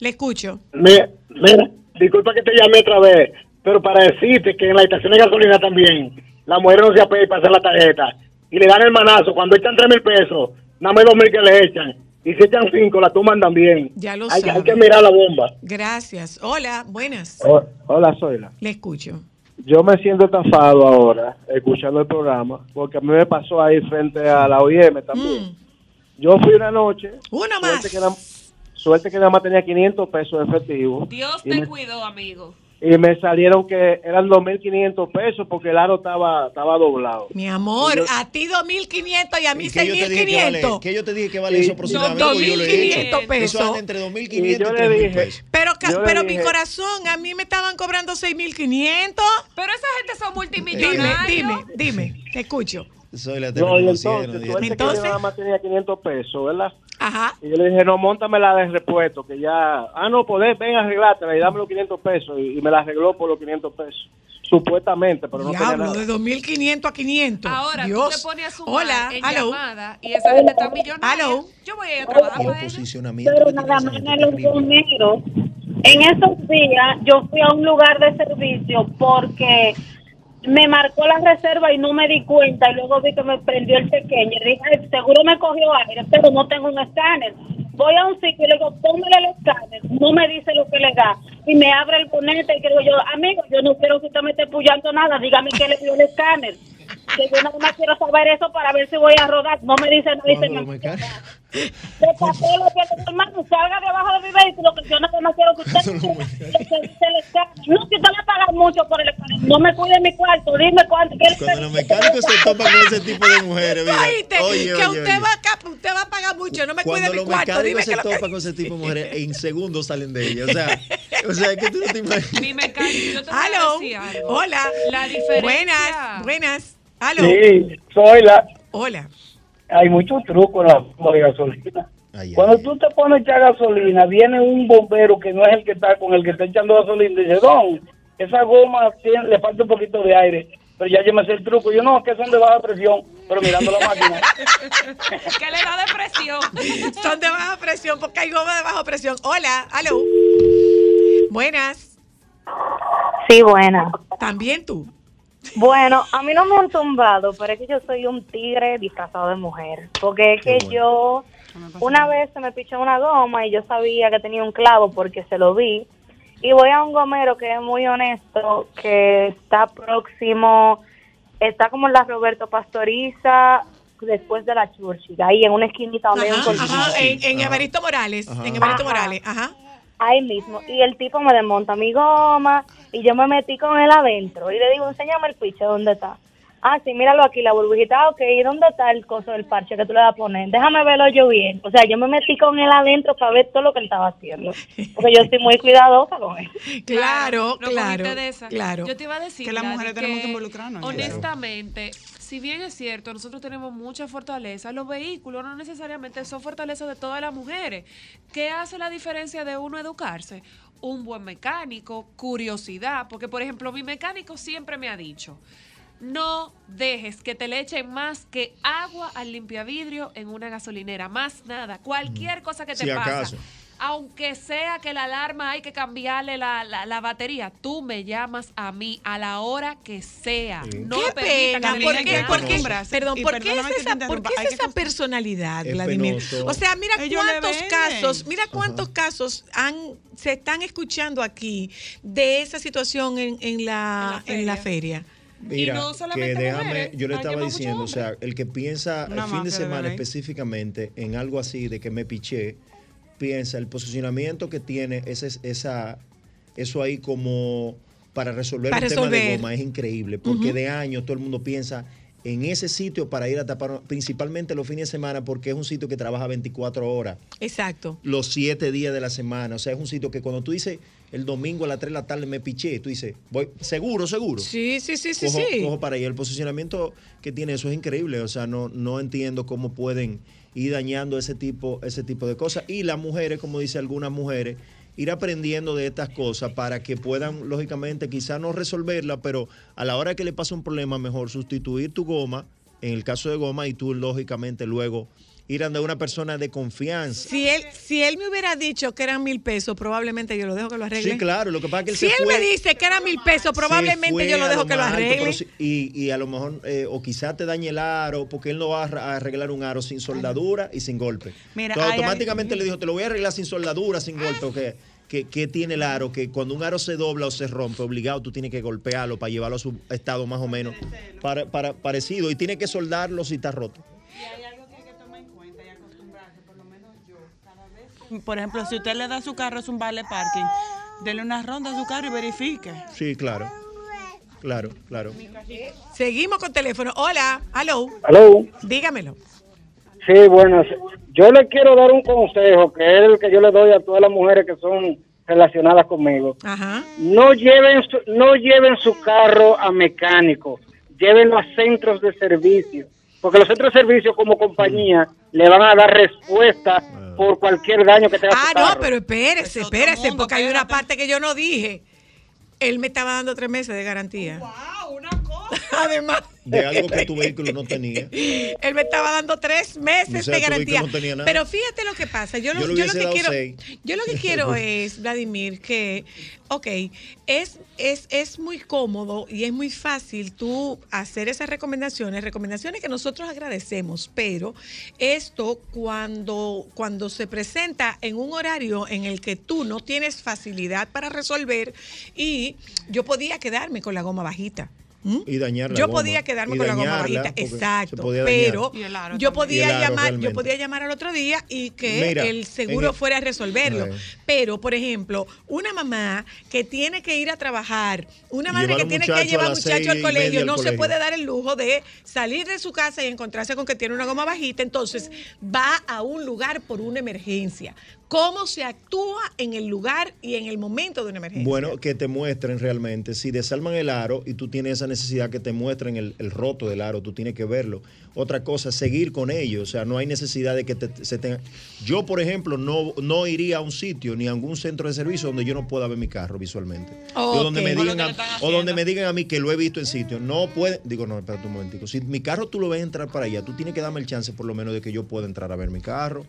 le escucho. Me- mira, disculpa que te llame otra vez, pero para decirte que en la estación de gasolina también, la mujer no se apea y pasa la tarjeta y le dan el manazo. Cuando echan tres mil pesos, nada más dos mil que le echan. Y si echan cinco, la toman también. Ya lo hay, sabe. hay que mirar la bomba. Gracias. Hola, buenas. Hola, Zoila. Le escucho. Yo me siento estafado ahora escuchando el programa porque a mí me pasó ahí frente a la OIM también. Yo fui una noche. Suerte más. Que nada- suerte que nada más tenía 500 pesos de efectivo. Dios te me, cuidó, amigo. Y me salieron que eran 2.500 pesos porque el aro estaba, estaba doblado. Mi amor, yo- a ti 2.500 y a mí ¿Y qué yo te dije que vale? 6.500. ¿Qué yo te dije que vale eso aproximadamente? Son Porque yo lo he hecho. 2.500 pesos. Eso entre 2.500 Y y yo le 3.000 dije- pesos. Pero, pero mi dije- corazón, a mí me estaban cobrando 6.500. Pero esa gente son Dime, multimillonarios. dime, dime, te escucho. Soy la No, y entonces, que yo Entonces- nada más tenía 500 pesos, ¿verdad? Ajá. Y yo le dije, no, montame la de repuesto, que ya... Ah, no, poder, ven, arreglátela y dame los 500 pesos. Y, y me la arregló por los 500 pesos. Supuestamente, pero no tenía Diablo, nada. de 2.500 a 500. Ahora Dios. tú te pones a sumar Hola, en aló. llamada y esa gente está millonaria. Yo voy a ir a trabajar para ella. posicionamiento Pero nada más en los. En esos días yo fui a un lugar de servicio porque me marcó la reserva y no me di cuenta y luego vi que me prendió el pequeño. Y dije, "Ay, seguro me cogió aire, pero no tengo un escáner. Voy a un sitio y le digo, póngale el escáner. No me dice lo que le da. Y me abre el bonete y digo yo, amigo, yo no quiero que usted me esté puyando nada. Dígame que le dio el escáner. Que yo nada más quiero saber eso para ver si voy a rodar. No me dice, no dice nada. De papel, que le hermano, salga debajo de mi vehículo, que yo nada más quiero que usted que se escáner. No, si usted le paga mucho por el. No me cuide mi cuarto. Dime cuánto. ¿qué le- Cuando los mecánicos se topan con ese tipo de mujeres, mira. Oíste, Oye, que oye, usted, oye. Va a, usted va a pagar mucho, no me cuide Cuando mi los cuarto. Dime mecánicos que se que... topan con ese tipo de mujeres, en segundos salen de ella. O sea, o sea que tú no te imaginas. Mi mecánico, yo te voy a decir. Hola. La diferencia. Buenas, buenas. Aló. Sí, soy la... Hola. Hay muchos trucos en la bomba de gasolina. Cuando tú te pones a echar gasolina, viene un bombero que no es el que está con el que está echando gasolina y dice, Don, esa goma tiene- le falta un poquito de aire. Pero ya yo me sé el truco. Yo no, que son de baja presión, pero mirando la máquina. que le da depresión. Son de baja presión porque hay goma de baja presión. Hola, aló. Buenas. Sí, buena. También tú. Bueno, a mí no me han tumbado, pero es que yo soy un tigre disfrazado de mujer. Porque es que yo, una vez se me pichó una goma y yo sabía que tenía un clavo porque se lo vi. Y voy a un gomero que es muy honesto, que está próximo, está como en la Roberto Pastoriza, después de la Churchill, ahí en una esquinita donde hay un Ajá, en, en Evaristo Morales. En Evaristo Ajá. Morales. Ajá. Ahí mismo. Y el tipo me desmonta mi goma y yo me metí con él adentro. Y le digo, enséñame el piche, ¿dónde está? Ah, sí, míralo aquí, la burbujita, ah, ok, ¿y dónde está el coso del parche que tú le vas a poner? Déjame verlo yo bien. O sea, yo me metí con él adentro para ver todo lo que él estaba haciendo. Porque yo estoy muy cuidadosa con él. Claro, claro, cogiste de esa. claro. Yo te iba a decir Que las mujeres tenemos que involucrarnos en eso. Si bien es cierto, nosotros tenemos mucha fortaleza, los vehículos no necesariamente son fortalezas de todas las mujeres. ¿Qué hace la diferencia de uno educarse? Un buen mecánico, curiosidad, porque por ejemplo mi mecánico siempre me ha dicho, no dejes que te le echen más que agua al limpiavidrio en una gasolinera, más nada, cualquier cosa que te Si pasa. Aunque sea que la alarma hay que cambiarle la, la- la batería, tú me llamas a mí a la hora que sea. No qué pena, que ¿por qué? ¿Por qué? Perdón, Y ¿por qué es que esa, por qué es que esa personalidad, Es Vladimir? penoso. O sea, mira Ellos cuántos casos, mira cuántos casos han se están escuchando aquí de esa situación en, en la, en la feria. Mira, no que solamente déjame, mujeres, yo le estaba que diciendo, o sea, el que piensa Una el fin de semana específicamente en algo así de que me piché, piensa el posicionamiento que tiene ese, esa, eso ahí como para resolver Para un tema de goma es increíble, porque de año todo el mundo piensa en ese sitio para ir a tapar, principalmente los fines de semana, porque es un sitio que trabaja 24 horas Exacto. los siete días de la semana. O sea, es un sitio que cuando tú dices el domingo a las 3 de la tarde me piché, tú dices, voy, seguro, seguro. Sí, sí, sí, sí, cojo, sí. cojo para allá. El posicionamiento que tiene eso es increíble. O sea, no, no entiendo cómo pueden ir dañando ese tipo, ese tipo de cosas. Y las mujeres, como dice algunas mujeres, ir aprendiendo de estas cosas para que puedan, lógicamente, quizás no resolverla, pero a la hora que le pasa un problema, mejor sustituir tu goma, en el caso de goma, y tú, lógicamente, luego ir a una persona de confianza. Si él, si él me hubiera dicho que eran mil pesos, probablemente yo lo dejo que lo arregle. Sí, claro, lo que pasa es que él si se él fue. me dice que eran mil pesos, probablemente yo lo dejo que lo alto, arregle. si- y, y a lo mejor, eh, o quizás te dañe el aro, porque él no va a arreglar un aro sin soldadura y sin golpe. Mira, Entonces, automáticamente le dijo, te lo voy a arreglar sin soldadura, sin golpe, que, que, que tiene el aro, que cuando un aro se dobla o se rompe, obligado tú tienes que golpearlo para llevarlo a su estado más o menos para, para- parecido, y tiene que soldarlo si está roto. Por ejemplo, si usted le da su carro, es un vale parking, dele una ronda a su carro y verifique. Sí, claro. Claro, claro. Seguimos con teléfono. Hola, hello. Aló. Dígamelo. Sí, buenas. Yo le quiero dar un consejo que es el que yo le doy a todas las mujeres que son relacionadas conmigo. Ajá. No lleven su, no lleven su carro a mecánico, llévenlo a centros de servicio, porque los centros de servicio como compañía le van a dar respuesta por cualquier daño que tenga Ah, carro. no, pero espérese, espérese, porque hay una parte que yo no dije. Él me estaba dando tres meses de garantía. Además, De algo que tu vehículo no tenía. él me estaba dando tres meses O sea, de garantía. vehículo no tenía nada. Pero fíjate lo que pasa. Yo, lo, Yo le yo lo hubiese que dado quiero, seis. yo lo que quiero es, Vladimir, que, ok, es, es, es muy cómodo y es muy fácil tú hacer esas recomendaciones, recomendaciones que nosotros agradecemos, pero esto cuando, cuando se presenta en un horario en el que tú no tienes facilidad para resolver y yo podía quedarme con la goma bajita. ¿Mm? Y dañar la Yo goma. podía quedarme Y con la goma bajita, exacto. Pero yo podía llamar, yo podía llamar al otro día y que Mira, el seguro el- fuera a resolverlo. Pero, por ejemplo, una mamá que tiene que ir a trabajar, una madre que tiene que llevar a muchacho al colegio, al no se puede dar el lujo de salir de su casa y encontrarse con que tiene una goma bajita, entonces va a un lugar por una emergencia. ¿Cómo se actúa en el lugar y en el momento de una emergencia? Bueno, que te muestren realmente. Si desarman el aro y tú tienes esa necesidad que te muestren el, el roto del aro, tú tienes que verlo. Otra cosa, seguir con ellos. O sea, no hay necesidad de que te- se tenga. Yo, por ejemplo, no, no iría a un sitio ni a algún centro de servicio donde yo no pueda ver mi carro visualmente. O donde, me digan a, o donde me digan a mí que lo he visto en sitio. No puede. Digo, no, espérate un momentico. Si mi carro tú lo ves entrar para allá, tú tienes que darme el chance por lo menos de que yo pueda entrar a ver mi carro.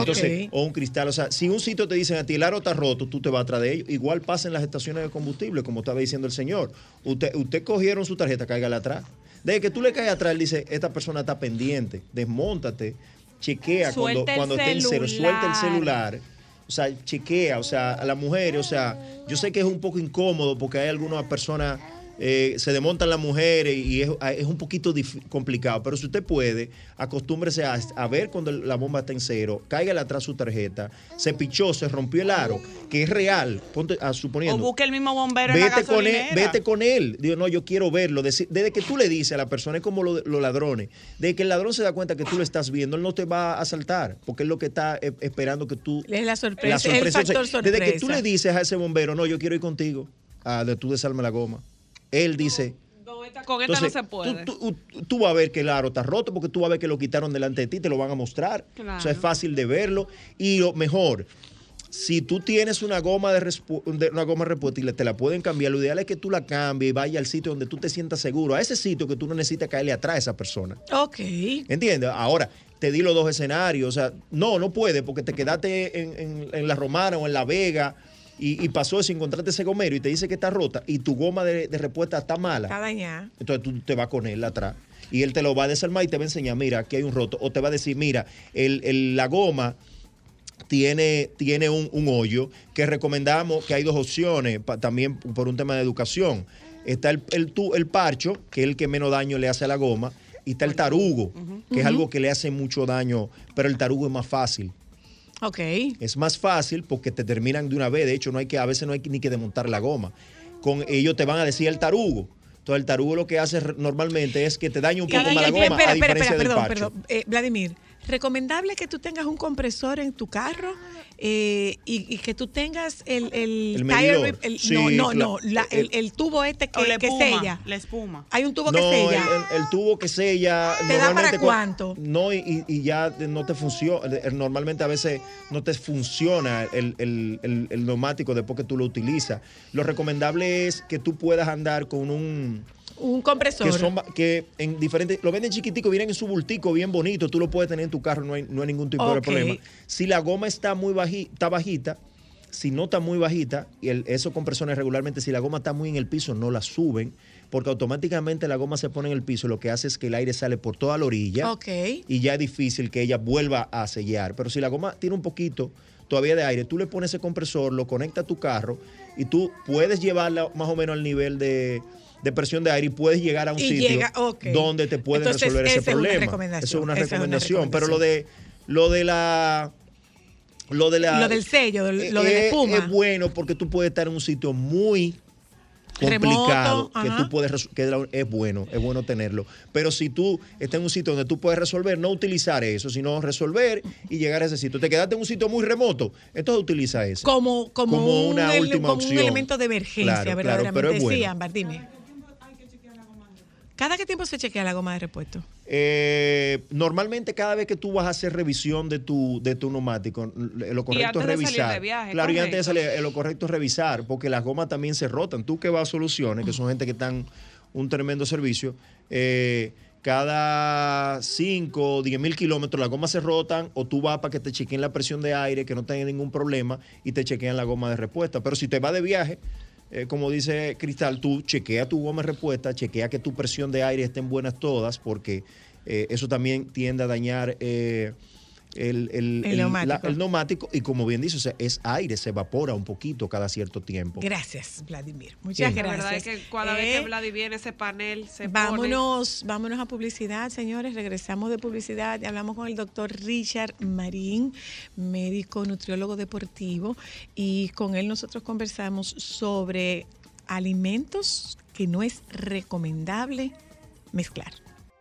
Entonces, o un cristal. O sea, si un sitio te dicen a ti el aro está roto, tú te vas atrás de ellos. Igual pasa en las estaciones de combustible, como estaba diciendo el señor. Usted, usted cogieron su tarjeta, cáigale atrás. Desde que tú le caes atrás, él dice, esta persona está pendiente, desmóntate, chequea cuando, cuando esté en cero, suelta el celular. celular. O sea, chequea, o sea, a la mujer, o sea, yo sé que es un poco incómodo porque hay algunas personas, eh, se desmontan las mujeres y es, es un poquito complicado, pero si usted puede, acostúmbrese a, a ver cuando la bomba está en cero, cáigale atrás su tarjeta, se pichó, se rompió el aro, que es real, ponte, a, O suponiendo. busque el mismo bombero en la Vete con, él, vete con él. Digo, no, yo quiero verlo. Desde que tú le dices a la persona, es como lo- los ladrones. Desde que el ladrón se da cuenta que tú lo estás viendo, él no te va a asaltar, porque es lo que está eh, esperando que tú. Es la sorpresa, La el sorpresa. factor O sea, Desde que tú sorpresa. le dices a ese bombero, no, yo quiero ir contigo, a de tú desarme la goma. Él dice. Con esta Entonces, no se puede. Tú, tú- tú vas a ver que el aro está roto porque tú vas a ver que lo quitaron delante de ti, te lo van a mostrar. Claro. O sea, es fácil de verlo. Y lo mejor, si tú tienes una goma de, de- una goma repuesta y le- te la pueden cambiar, lo ideal es que tú la cambies y vaya al sitio donde tú te sientas seguro, a ese sitio que tú no necesitas caerle atrás a esa persona. Ok. ¿Entiendes? Ahora, te di los dos escenarios. O sea, no, no puede porque te quedaste en, en- en La Romana o en La Vega y, y pasó eso, encontraste ese gomero y te dice que está rota y tu goma de, de respuesta está mala. Está dañada. Entonces tú te vas con él atrás y él te lo va a desarmar y te va a enseñar, mira, aquí hay un roto. O te va a decir, mira, el, el- la goma tiene, tiene un, un hoyo que recomendamos que hay dos opciones, pa- también por un tema de educación. Está el, el, tu- el parcho, que es el que menos daño le hace a la goma, y está el tarugo, que es algo que le hace mucho daño, pero el tarugo es más fácil. Ok. Es más fácil porque te terminan de una vez. De hecho, no hay que, a veces no hay ni que desmontar la goma. Con ellos te van a decir el tarugo. Entonces el tarugo lo que hace normalmente es que te daña un poco más la goma espera, a espera, diferencia espera, del perdón, parcho. perdón. Eh, Vladimir, recomendable que tú tengas un compresor en tu carro eh, y, y que tú tengas el, el, El tire el- Sí, no, no, no, la- el, el tubo este que, O la que espuma, sella. La espuma. Hay un tubo que sella. el, el- el tubo que sella. ¿Te da para cuánto? No, y, y- y ya no te funciona. eh, Normalmente a veces no te funciona el, el- el- el neumático después que tú lo utilizas. Lo recomendable es que tú puedas andar con un. Un compresor. Que son que en diferentes. Lo venden chiquitico, vienen en su bultico bien bonito. Tú lo puedes tener en tu carro, no hay, no hay ningún tipo de problema. Si la goma está muy está bajita, si no está muy bajita, y el, esos compresores regularmente, si la goma está muy en el piso, no la suben, porque automáticamente la goma se pone en el piso, lo que hace es que el aire sale por toda la orilla Ok. y ya es difícil que ella vuelva a sellar. Pero si la goma tiene un poquito todavía de aire, tú le pones ese compresor, lo conectas a tu carro y tú puedes llevarla más o menos al nivel de, de presión de aire y puedes llegar a un Y sitio llega- donde te pueden Entonces, resolver ese esa es una problema. recomendación, Eso es una recomendación. Pero lo de lo de la lo de la Lo del sello, lo de la es- espuma. Es bueno porque tú puedes estar en un sitio muy complicado Remoto, que ajá. tú puedes que es bueno es bueno tenerlo pero si tú estás en un sitio donde tú puedes resolver no utilizar eso sino resolver y llegar a ese sitio te quedaste en un sitio muy remoto entonces utiliza ese como, como, Como un, una última como un elemento de emergencia, Claro, claro, verdaderamente. pero es bueno. Sí, Ámbar, dime. ¿Cada qué tiempo se chequea la goma de repuesto? Eh, normalmente cada vez que tú vas a hacer revisión de tu, de tu neumático, l- lo correcto antes es de salir revisar. de viaje, claro, y antes de salir, eh, lo correcto es revisar, porque las gomas también se rotan. Tú que vas a soluciones, que son gente que están un tremendo servicio, eh, cada 5 o 10 mil kilómetros las gomas se rotan o tú vas para que te chequeen la presión de aire, que no tenga ningún problema y te chequean la goma de respuesta. Pero si te vas de viaje, eh, como dice Cristal, tú chequea tu goma de respuesta, chequea que tu presión de aire estén buenas todas, porque eh, eso también tiende a dañar eh, el, el- El neumático. la- el neumático. Y como bien dice, o sea, es aire, se evapora un poquito cada cierto tiempo. Gracias, Vladimir. Muchas Sí. La gracias. verdad es que cada vez Eh, que Vladi viene ese panel se Vámonos, vámonos a publicidad, señores. Regresamos de publicidad y hablamos con el doctor Richard Marín, médico nutriólogo deportivo, y con él nosotros conversamos sobre alimentos que no es recomendable mezclar.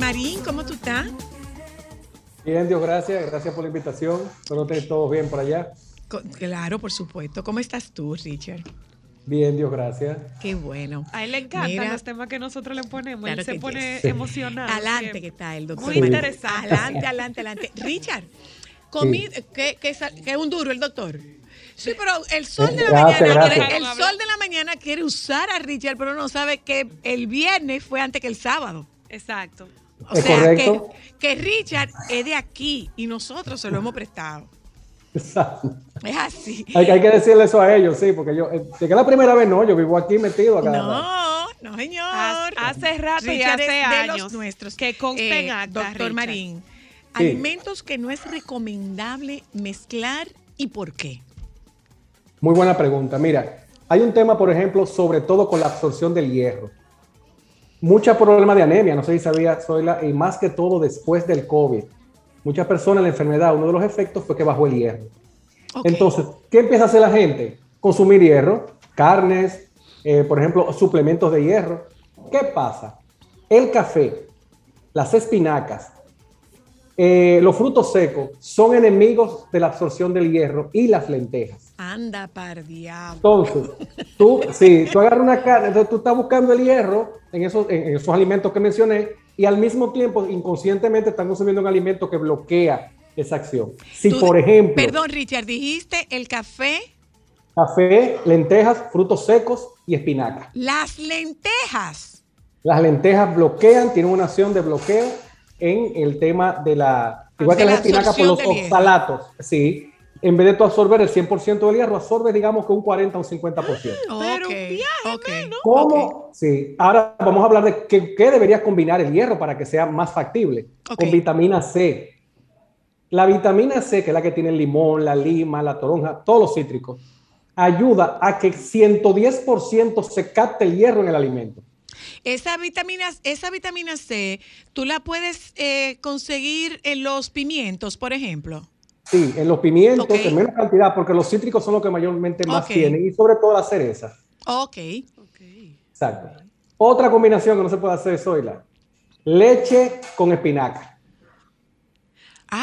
Marín, ¿cómo tú estás? Bien, Dios, gracias. Gracias por la invitación. Espero que todos bien por allá. Claro, por supuesto. ¿Cómo estás tú, Richard? Bien, Dios, gracias. Qué bueno. A él le encantan Mira. los temas que nosotros le ponemos. Claro él se pone sí. emocionado. Adelante que está el doctor. Muy interesante. Adelante, adelante, adelante. Richard, comida, que, que, un duro el doctor. Sí, pero el sol de la Gracias, mañana, gracias. quiere- el sol de la mañana quiere usar a Richard, pero no sabe que el viernes fue antes que el sábado. Exacto. O Es sea, correcto. Que, que Richard es de aquí y nosotros se lo hemos prestado. Exacto. Es así. Hay, que- hay que decirle eso a ellos, sí, porque yo, eh, de que es la primera vez, no, yo vivo aquí metido acá. No, no, señor. Hace rato y Richard hace es de años. los nuestros. Que conste en Eh, acta, Doctor Richard. Marín, Sí. alimentos que no es recomendable mezclar y por qué. Muy buena pregunta. Mira, hay un tema, por ejemplo, sobre todo con la absorción del hierro. Muchos problemas de anemia, no sé si sabía, Zoila, y más que todo después del COVID. Muchas personas, la enfermedad, uno de los efectos fue que bajó el hierro. Entonces, ¿qué empieza a hacer la gente? Consumir hierro, carnes, eh, por ejemplo, suplementos de hierro. ¿Qué pasa? El café, las espinacas, eh, los frutos secos son enemigos de la absorción del hierro y las lentejas. Anda, par diablo. Entonces, tú, si tú agarras una carne, entonces tú estás buscando el hierro en esos, en esos alimentos que mencioné y al mismo tiempo inconscientemente estás consumiendo un alimento que bloquea esa acción. Si, Tú- por ejemplo, Perdón, Richard, dijiste el café, café, lentejas, frutos secos y espinaca. las lentejas. Las lentejas bloquean, tienen una acción de bloqueo en el tema de la. Igual De que la las espinacas por los oxalatos. Sí. En vez de tú absorber el 100% del hierro, absorbe, digamos que un 40 o un 50%. ok, ok. ¿Cómo? Sí. Ahora vamos a hablar de qué, qué deberías combinar el hierro para que sea más factible. Con vitamina C. La vitamina C, que es la que tiene el limón, la lima, la toronja, todos los cítricos, ayuda a que 110% se capte el hierro en el alimento. Esa vitamina, esa vitamina C, tú la puedes eh, conseguir en los pimientos, por ejemplo. Sí, en los pimientos, en menos cantidad, porque los cítricos son los que mayormente más tienen, y sobre todo la cereza. Ok. Exacto. Otra combinación que no se puede hacer es Zoila. Leche con espinaca.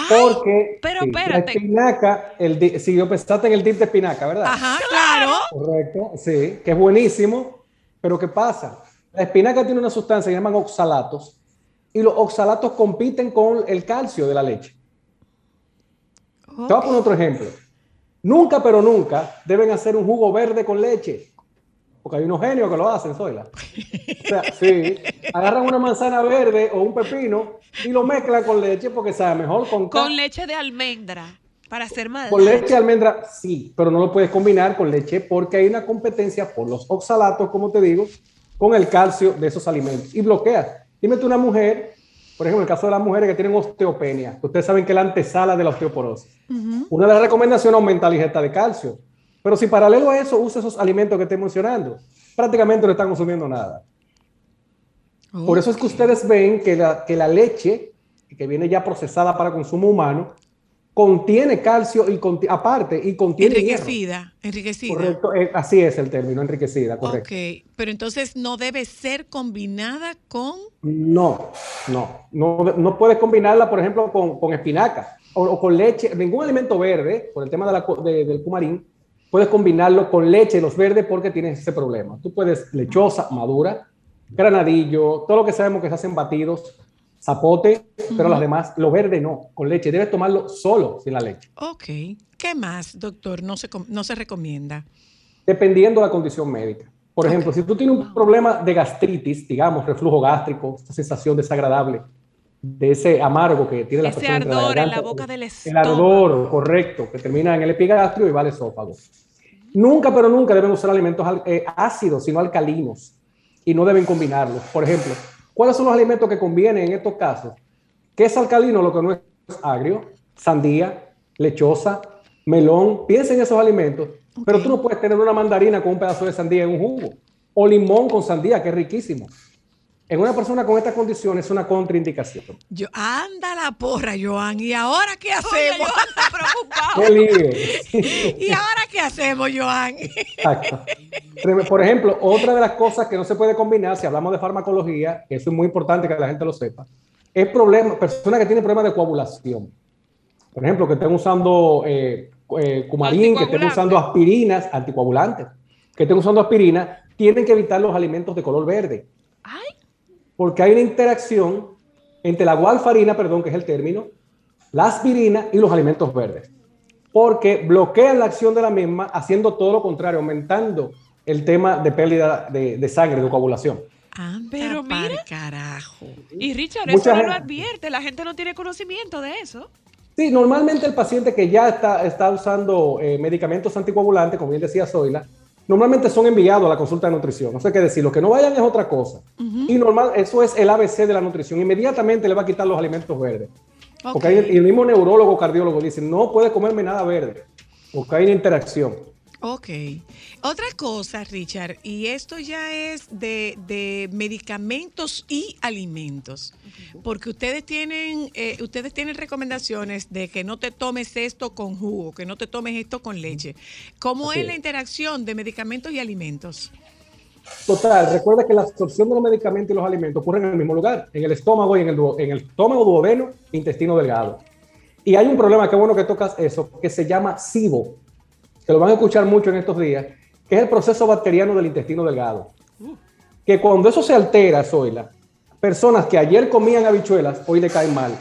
Porque pero sí, espérate. la espinaca, el si yo pensaste en el dip de espinaca, ¿verdad? Ajá, claro. Correcto, sí, que es buenísimo, pero ¿qué pasa? La espinaca tiene una sustancia que llaman oxalatos y los oxalatos compiten con el calcio de la leche. Te voy a poner otro ejemplo. Nunca, pero nunca deben hacer un jugo verde con leche. Porque hay unos genios que lo hacen, Zoila. O sea, sí, agarran una manzana verde o un pepino y lo mezclan con leche porque sabe mejor con, Con leche de almendra para hacer más. con leche de almendra, sí, pero no lo puedes combinar con leche porque hay una competencia por los oxalatos, como te digo, con el calcio de esos alimentos y bloquea. Dime tú una mujer, por ejemplo, el caso de las mujeres que tienen osteopenia, que ustedes saben que es la antesala de la osteoporosis. Una de las recomendaciones es aumentar la ingesta de calcio. Pero si paralelo a eso usa esos alimentos que estoy mencionando, prácticamente no están consumiendo nada. Por eso es que ustedes ven que la, que la leche, que viene ya procesada para consumo humano, contiene calcio y conti- aparte y contiene hierro. Enriquecida, enriquecida. Correcto, eh, así es el término, enriquecida, correcto. Ok, pero entonces no debe ser combinada con... No, no, no, no puedes combinarla, por ejemplo, con, con espinaca o, o con leche, ningún alimento verde, por el tema de la de- del cumarín, puedes combinarlo con leche, los verdes, porque tienes ese problema. Tú puedes lechosa, madura, granadillo, todo lo que sabemos que se hacen batidos, zapote, pero Ujú. las demás, lo verde no, con leche, debes tomarlo solo, sin la leche, Ok, ¿qué más, doctor? No se, no se recomienda. dependiendo de la condición médica. Por ejemplo, si tú tienes un problema de gastritis, digamos, reflujo gástrico, esta sensación desagradable, de ese amargo que tiene la Ese persona entre ardor en la boca del El estómago. ardor, correcto, que termina en el epigastrio y va al esófago. Nunca, pero nunca deben usar alimentos al- eh, ácidos, sino alcalinos, y no deben combinarlos. Por ejemplo, ¿cuáles son los alimentos que convienen en estos casos? ¿Qué es alcalino? Lo que no es agrio, sandía, lechosa, melón. Piensa en esos alimentos, pero tú no puedes tener una mandarina con un pedazo de sandía en un jugo, o limón con sandía, que es riquísimo. En una persona con estas condiciones es una contraindicación. Yo, anda la porra, Joan. ¿Y ahora qué hacemos? ¡Qué lío! ¿Y ahora qué hacemos, Joan? Exacto. Por ejemplo, otra de las cosas que no se puede combinar, si hablamos de farmacología, que eso es muy importante que la gente lo sepa, es problema, personas que tienen problemas de coagulación. Por ejemplo, que estén usando eh, eh, cumarín, que estén usando aspirinas, anticoagulantes, que estén usando aspirina, tienen que evitar los alimentos de color verde. Porque hay una interacción entre la gualfarina, perdón, que es el término, la aspirina y los alimentos verdes. Porque bloquean la acción de la misma, haciendo todo lo contrario, aumentando el tema de pérdida de, de sangre, de coagulación. Pero mira. carajo. Y Richard, Mucha eso no lo advierte. La gente no tiene conocimiento de eso. Sí, normalmente el paciente que ya está, está usando eh, medicamentos anticoagulantes, como bien decía Zoila, normalmente son enviados a la consulta de nutrición. No sé qué decir, lo que no vayan es otra cosa. Y normal, eso es el ABC de la nutrición. Inmediatamente le va a quitar los alimentos verdes. Porque hay- y el mismo neurólogo cardiólogo dice, no puedes comerme nada verde, porque hay una interacción. Ok. Otra cosa, Richard, y esto ya es de, de medicamentos y alimentos, porque ustedes tienen, eh, ustedes tienen recomendaciones de que no te tomes esto con jugo, que no te tomes esto con leche. ¿Cómo Así es la interacción de medicamentos y alimentos? Total, recuerda que la absorción de los medicamentos y los alimentos ocurren en el mismo lugar, en el estómago y en el, en el estómago, duodeno, intestino delgado. Y hay un problema, qué bueno que tocas eso, que se llama SIBO, que lo van a escuchar mucho en estos días, que es el proceso bacteriano del intestino delgado. Que cuando eso se altera, Zoila, personas que ayer comían habichuelas, hoy le caen mal.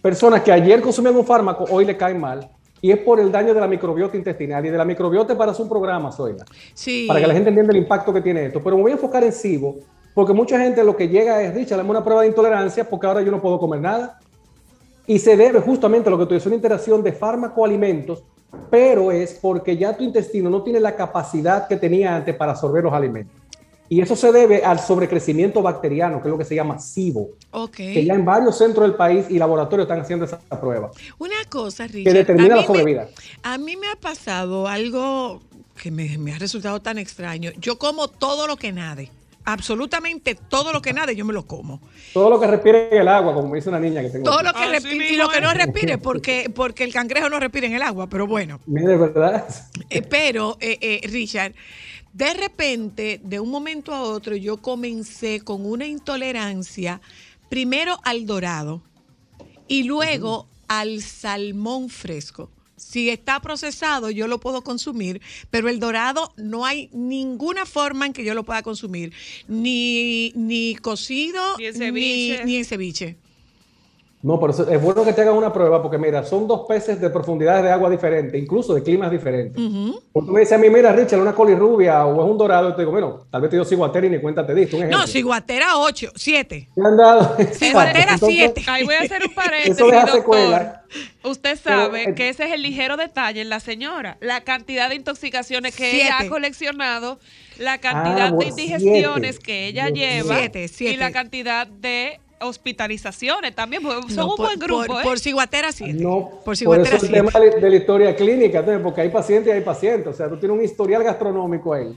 Personas que ayer consumían un fármaco, hoy le caen mal. Y es por el daño de la microbiota intestinal. Y de la microbiota para hacer un programa, Zoila Sí. para que la gente entienda el impacto que tiene esto. Pero me voy a enfocar en SIBO, porque mucha gente lo que llega es, Richard, dame una prueba de intolerancia porque ahora yo no puedo comer nada. Y se debe justamente a lo que tú dices, una interacción de fármaco-alimentos, pero es porque ya tu intestino no tiene la capacidad que tenía antes para absorber los alimentos. Y eso se debe al sobrecrecimiento bacteriano, que es lo que se llama SIBO, Ok. que ya en varios centros del país y laboratorios están haciendo esa prueba, Una cosa, Richard. que determina la me- sobrevida. A mí me ha pasado algo que me, me ha resultado tan extraño. Yo como todo lo que nade. Absolutamente todo lo que nade, yo me lo como. Todo lo que respire en el agua, como me dice una niña que tengo. Todo lo que respire y lo que no respire, porque, porque el cangrejo no respira en el agua, pero bueno. Mire, ¿verdad? Eh, pero, eh, eh, Richard, de repente, de un momento a otro, yo comencé con una intolerancia, primero al dorado y luego al salmón fresco. Si está procesado, yo lo puedo consumir, pero el dorado no hay ninguna forma en que yo lo pueda consumir, ni, ni cocido, Ni en ni, ceviche. ni en ceviche. No, pero es bueno que te hagan una prueba porque mira, son dos peces de profundidades de agua diferentes, incluso de climas diferentes. Porque tú me dices a mí, mira, Richard, una colirrubia o es un dorado, y te digo, bueno, tal vez te dio ciguatera y ni cuenta te diste. Un ejemplo. No, ciguatera 8, 7. ¿Te han dado? Ciguatera Entonces, 7. Ahí voy a hacer un paréntesis, Eso deja doctor. secuela. Usted sabe eh, que ese es el ligero detalle en la señora. La cantidad de intoxicaciones que ella ha coleccionado, la cantidad Ah, de bueno, indigestiones siete. que ella Dios lleva siete. y la cantidad de hospitalizaciones también. porque Son No, un por, buen grupo, por, ¿eh? por ciguatera 7. No, por por ciguatera eso el 7. tema de de la historia clínica, entonces, porque hay pacientes y hay pacientes, o sea, tú tienes un historial gastronómico ahí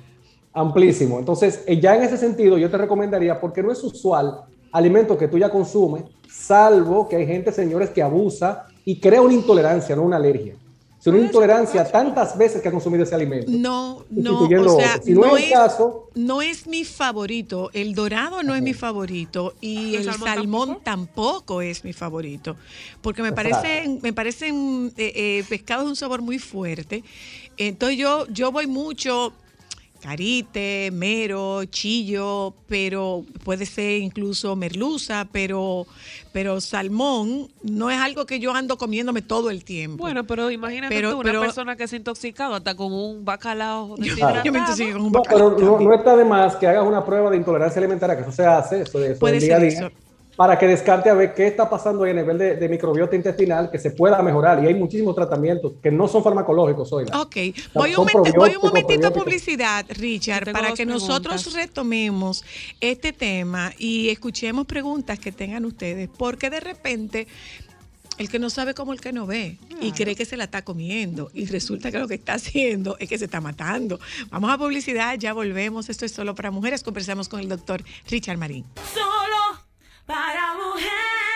amplísimo. Entonces, eh, ya en ese sentido, yo te recomendaría, porque no es usual alimentos que tú ya consumes, salvo que hay gente, señores, que abusa y crea una intolerancia, no una alergia. Es una intolerancia tantas veces que ha consumido ese alimento. No, no, o sea. Si no no es caso- no es mi favorito. El dorado no es mi favorito y ¿El el salmón salmón tampoco? es mi favorito, porque me Exacto. parecen, me parecen eh, eh, pescados de un sabor muy fuerte. Entonces yo, yo voy mucho carite, mero, chillo, pero puede ser incluso merluza, pero, pero salmón no es algo que yo ando comiéndome todo el tiempo. Bueno, pero imagínate Pero- tú, una pero- persona que se ha intoxicado hasta con un bacalao yo me intoxiqué con un No, bacalao pero no, también. no está de más que hagas una prueba de intolerancia alimentaria, que eso se hace, eso, de- eso Puede del día a ser día, eso. Para que descarte a ver qué está pasando ahí a nivel de, de microbiota intestinal, que se pueda mejorar. Y hay muchísimos tratamientos que no son farmacológicos hoy. Ok, voy un, son momen- voy un probióticos, momentito a publicidad, Richard, para que nosotros retomemos este tema y escuchemos preguntas que tengan ustedes, porque de repente el que no sabe como el que no ve y cree que se la está comiendo y resulta que lo que está haciendo es que se está matando. Vamos a publicidad, ya volvemos. Esto es solo para mujeres. Conversamos con el doctor Richard Marín. Solo para mujeres.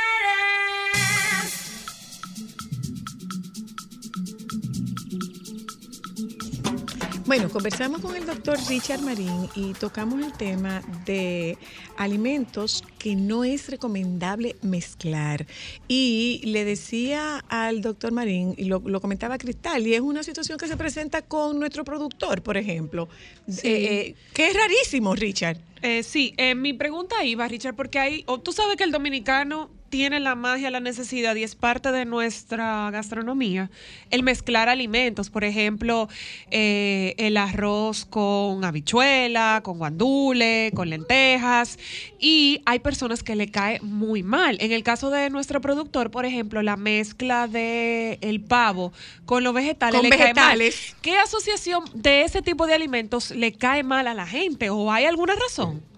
Bueno, conversamos con el doctor Richard Marín y tocamos el tema de alimentos que no es recomendable mezclar. Y le decía al doctor Marín, y lo, lo comentaba Cristal, y es una situación que se presenta con nuestro productor, por ejemplo, Sí. eh, eh, que es rarísimo, Richard. Eh, sí, eh, mi pregunta iba, Richard, porque hay, o tú sabes que el dominicano tiene la magia, la necesidad y es parte de nuestra gastronomía, el mezclar alimentos, por ejemplo, eh, el arroz con habichuela, con guandule, con lentejas, y hay personas que le cae muy mal. En el caso de nuestro productor, por ejemplo, la mezcla de el pavo con los vegetales Con le cae mal. vegetales. ¿Qué asociación de ese tipo de alimentos le cae mal a la gente o hay alguna razón?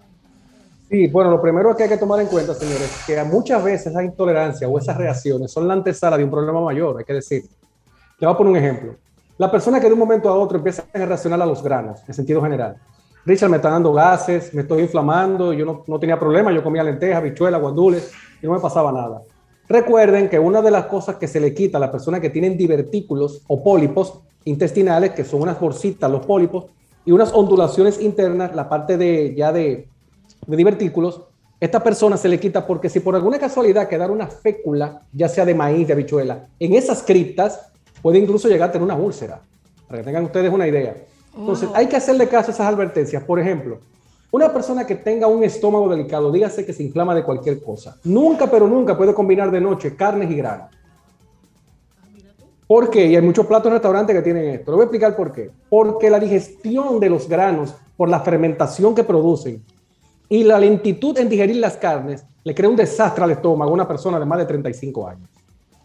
Sí, bueno, lo primero que hay que tomar en cuenta, señores, que muchas veces esa intolerancia o esas reacciones son la antesala de un problema mayor, hay que decir. Le voy a poner un ejemplo. La persona que de un momento a otro empieza a reaccionar a los granos, en sentido general. Richard, me está dando gases, me estoy inflamando, yo no, no tenía problema, yo comía lentejas, bichuelas, guandules y no me pasaba nada. Recuerden que una de las cosas que se le quita a las personas que tienen divertículos o pólipos intestinales, que son unas bolsitas, los pólipos, y unas ondulaciones internas, la parte de ya de, de divertículos, esta persona se le quita porque si por alguna casualidad quedara una fécula, ya sea de maíz, de habichuela, en esas criptas puede incluso llegar a tener una úlcera, para que tengan ustedes una idea. Entonces, hay que hacerle caso a esas advertencias. Por ejemplo, una persona que tenga un estómago delicado, dígase que se inflama de cualquier cosa, nunca, pero nunca puede combinar de noche carnes y granos. ¿Por qué? Y hay muchos platos en restaurantes que tienen esto. Le voy a explicar por qué. Porque la digestión de los granos, por la fermentación que producen y la lentitud en digerir las carnes, le crea un desastre al estómago a una persona de más de 35 años.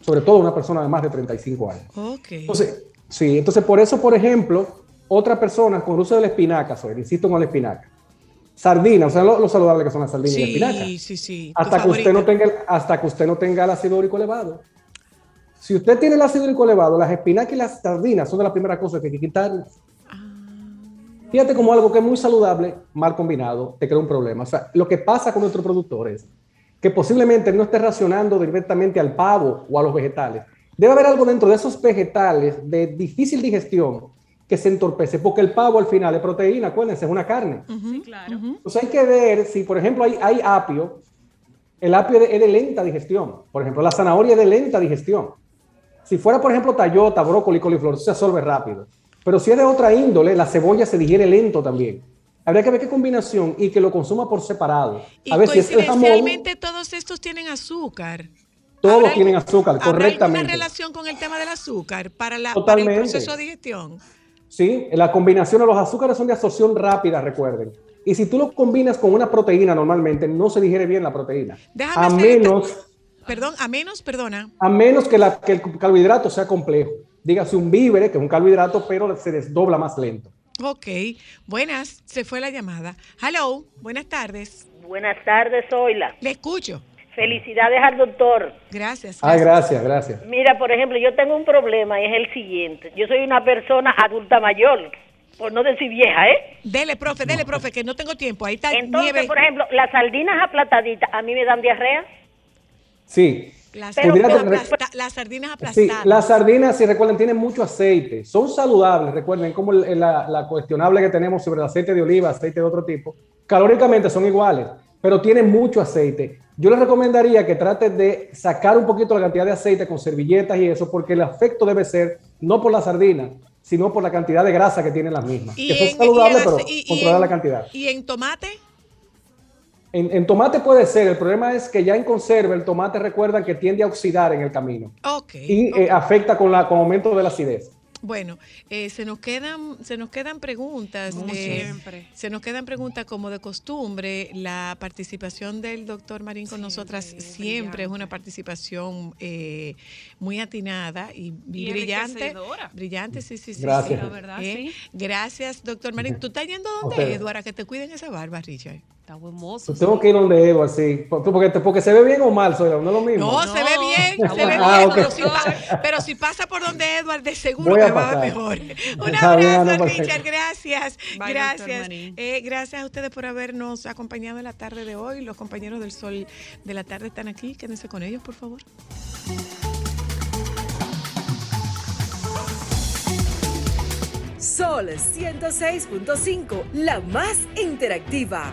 Sobre todo a una persona de más de 35 años. Ok. Entonces, sí, entonces por eso, por ejemplo, otra persona con el uso de la espinaca, soy, insisto con la espinaca, sardina, o sea, lo, lo saludable que son las sardinas y la espinaca. Sí, sí, Hasta que, usted no favorita. tenga, el- hasta que usted no tenga el ácido úrico elevado. Si usted tiene el ácido úrico elevado, las espinacas y las sardinas son de las primeras cosas que hay que quitar. Fíjate como algo que es muy saludable, mal combinado, te crea un problema. O sea, lo que pasa con nuestros productores, que posiblemente no esté racionando directamente al pavo o a los vegetales. Debe haber algo dentro de esos vegetales de difícil digestión que se entorpece, porque el pavo al final es proteína, acuérdense, es una carne. claro. Entonces hay que ver si, por ejemplo, hay, hay apio. El apio es de, es de lenta digestión. Por ejemplo, la zanahoria es de lenta digestión. Si fuera, por ejemplo, tallota, brócoli, coliflor, se absorbe rápido. Pero si es de otra índole, la cebolla se digiere lento también. Habría que ver qué combinación y que lo consuma por separado. Y A ver si es el jamón, coincidencialmente todos estos tienen azúcar. todos tienen azúcar, ¿Habrá correctamente. relación con el tema del azúcar para, la, para el proceso de digestión? Sí, la combinación de los azúcares son de absorción rápida, recuerden. Y si tú lo combinas con una proteína normalmente, no se digiere bien la proteína. Déjame A menos, Perdón, a menos, perdona. a menos que, la- que el carbohidrato sea complejo. Dígase un víver, que es un carbohidrato, pero se desdobla más lento. Ok, buenas, se fue la llamada. Hello, buenas tardes. Buenas tardes, Zoila. Le escucho. Felicidades al doctor. Gracias. Ay, gracias, gracias. Mira, por ejemplo, yo tengo un problema y es el siguiente. Yo soy una persona adulta mayor, por no decir vieja, ¿eh? Dele, profe, dele, profe, que no tengo tiempo. Ahí está Entonces, nieve. por ejemplo, las sardinas aplataditas a mí me dan diarrea. Sí. Las, sardinas tener- aplasta- las sardinas Sí, aplastadas. las sardinas, si recuerden, tienen mucho aceite. Son saludables, recuerden, como la, la cuestionable que tenemos sobre el aceite de oliva, aceite de otro tipo. Calóricamente son iguales, pero tienen mucho aceite. Yo les recomendaría que traten de sacar un poquito la cantidad de aceite con servilletas y eso, porque el afecto debe ser no por la sardina, sino por la cantidad de grasa que tienen las mismas. Y Que son en- saludables, y en pero y controlar en- la cantidad. ¿Y en tomate? En, en tomate puede ser, el problema es que ya en conserva el tomate recuerdan que tiende a oxidar en el camino Ok. y eh, afecta con, la, con aumento de la acidez. Bueno, eh, se nos quedan, se nos quedan preguntas. Como eh, siempre. Se nos quedan preguntas como de costumbre. La participación del doctor Marín con nosotras siempre es una participación eh, muy atinada y, y brillante. Brillante, sí, sí, sí. Gracias. sí. La verdad, Eh, sí. Gracias, doctor Marín. ¿Tú estás yendo ustedes. Eduardo, que te cuiden esa barba, Richard? Está hermoso. Pues tengo que ir donde Evo, así. Por- Porque, porque se ve bien o mal, soy no es lo mismo. No, se ve bien, se ve bien, Ah, ok. pero, si pa- pero si pasa por donde Edward, de seguro a que va pasar. mejor. Un bien, abrazo, no. Richard, gracias. Bye, gracias. Eh, gracias a ustedes por habernos acompañado en la tarde de hoy. Los compañeros del Sol de la tarde están aquí. Quédense con ellos, por favor. Sol 106.5, la más interactiva.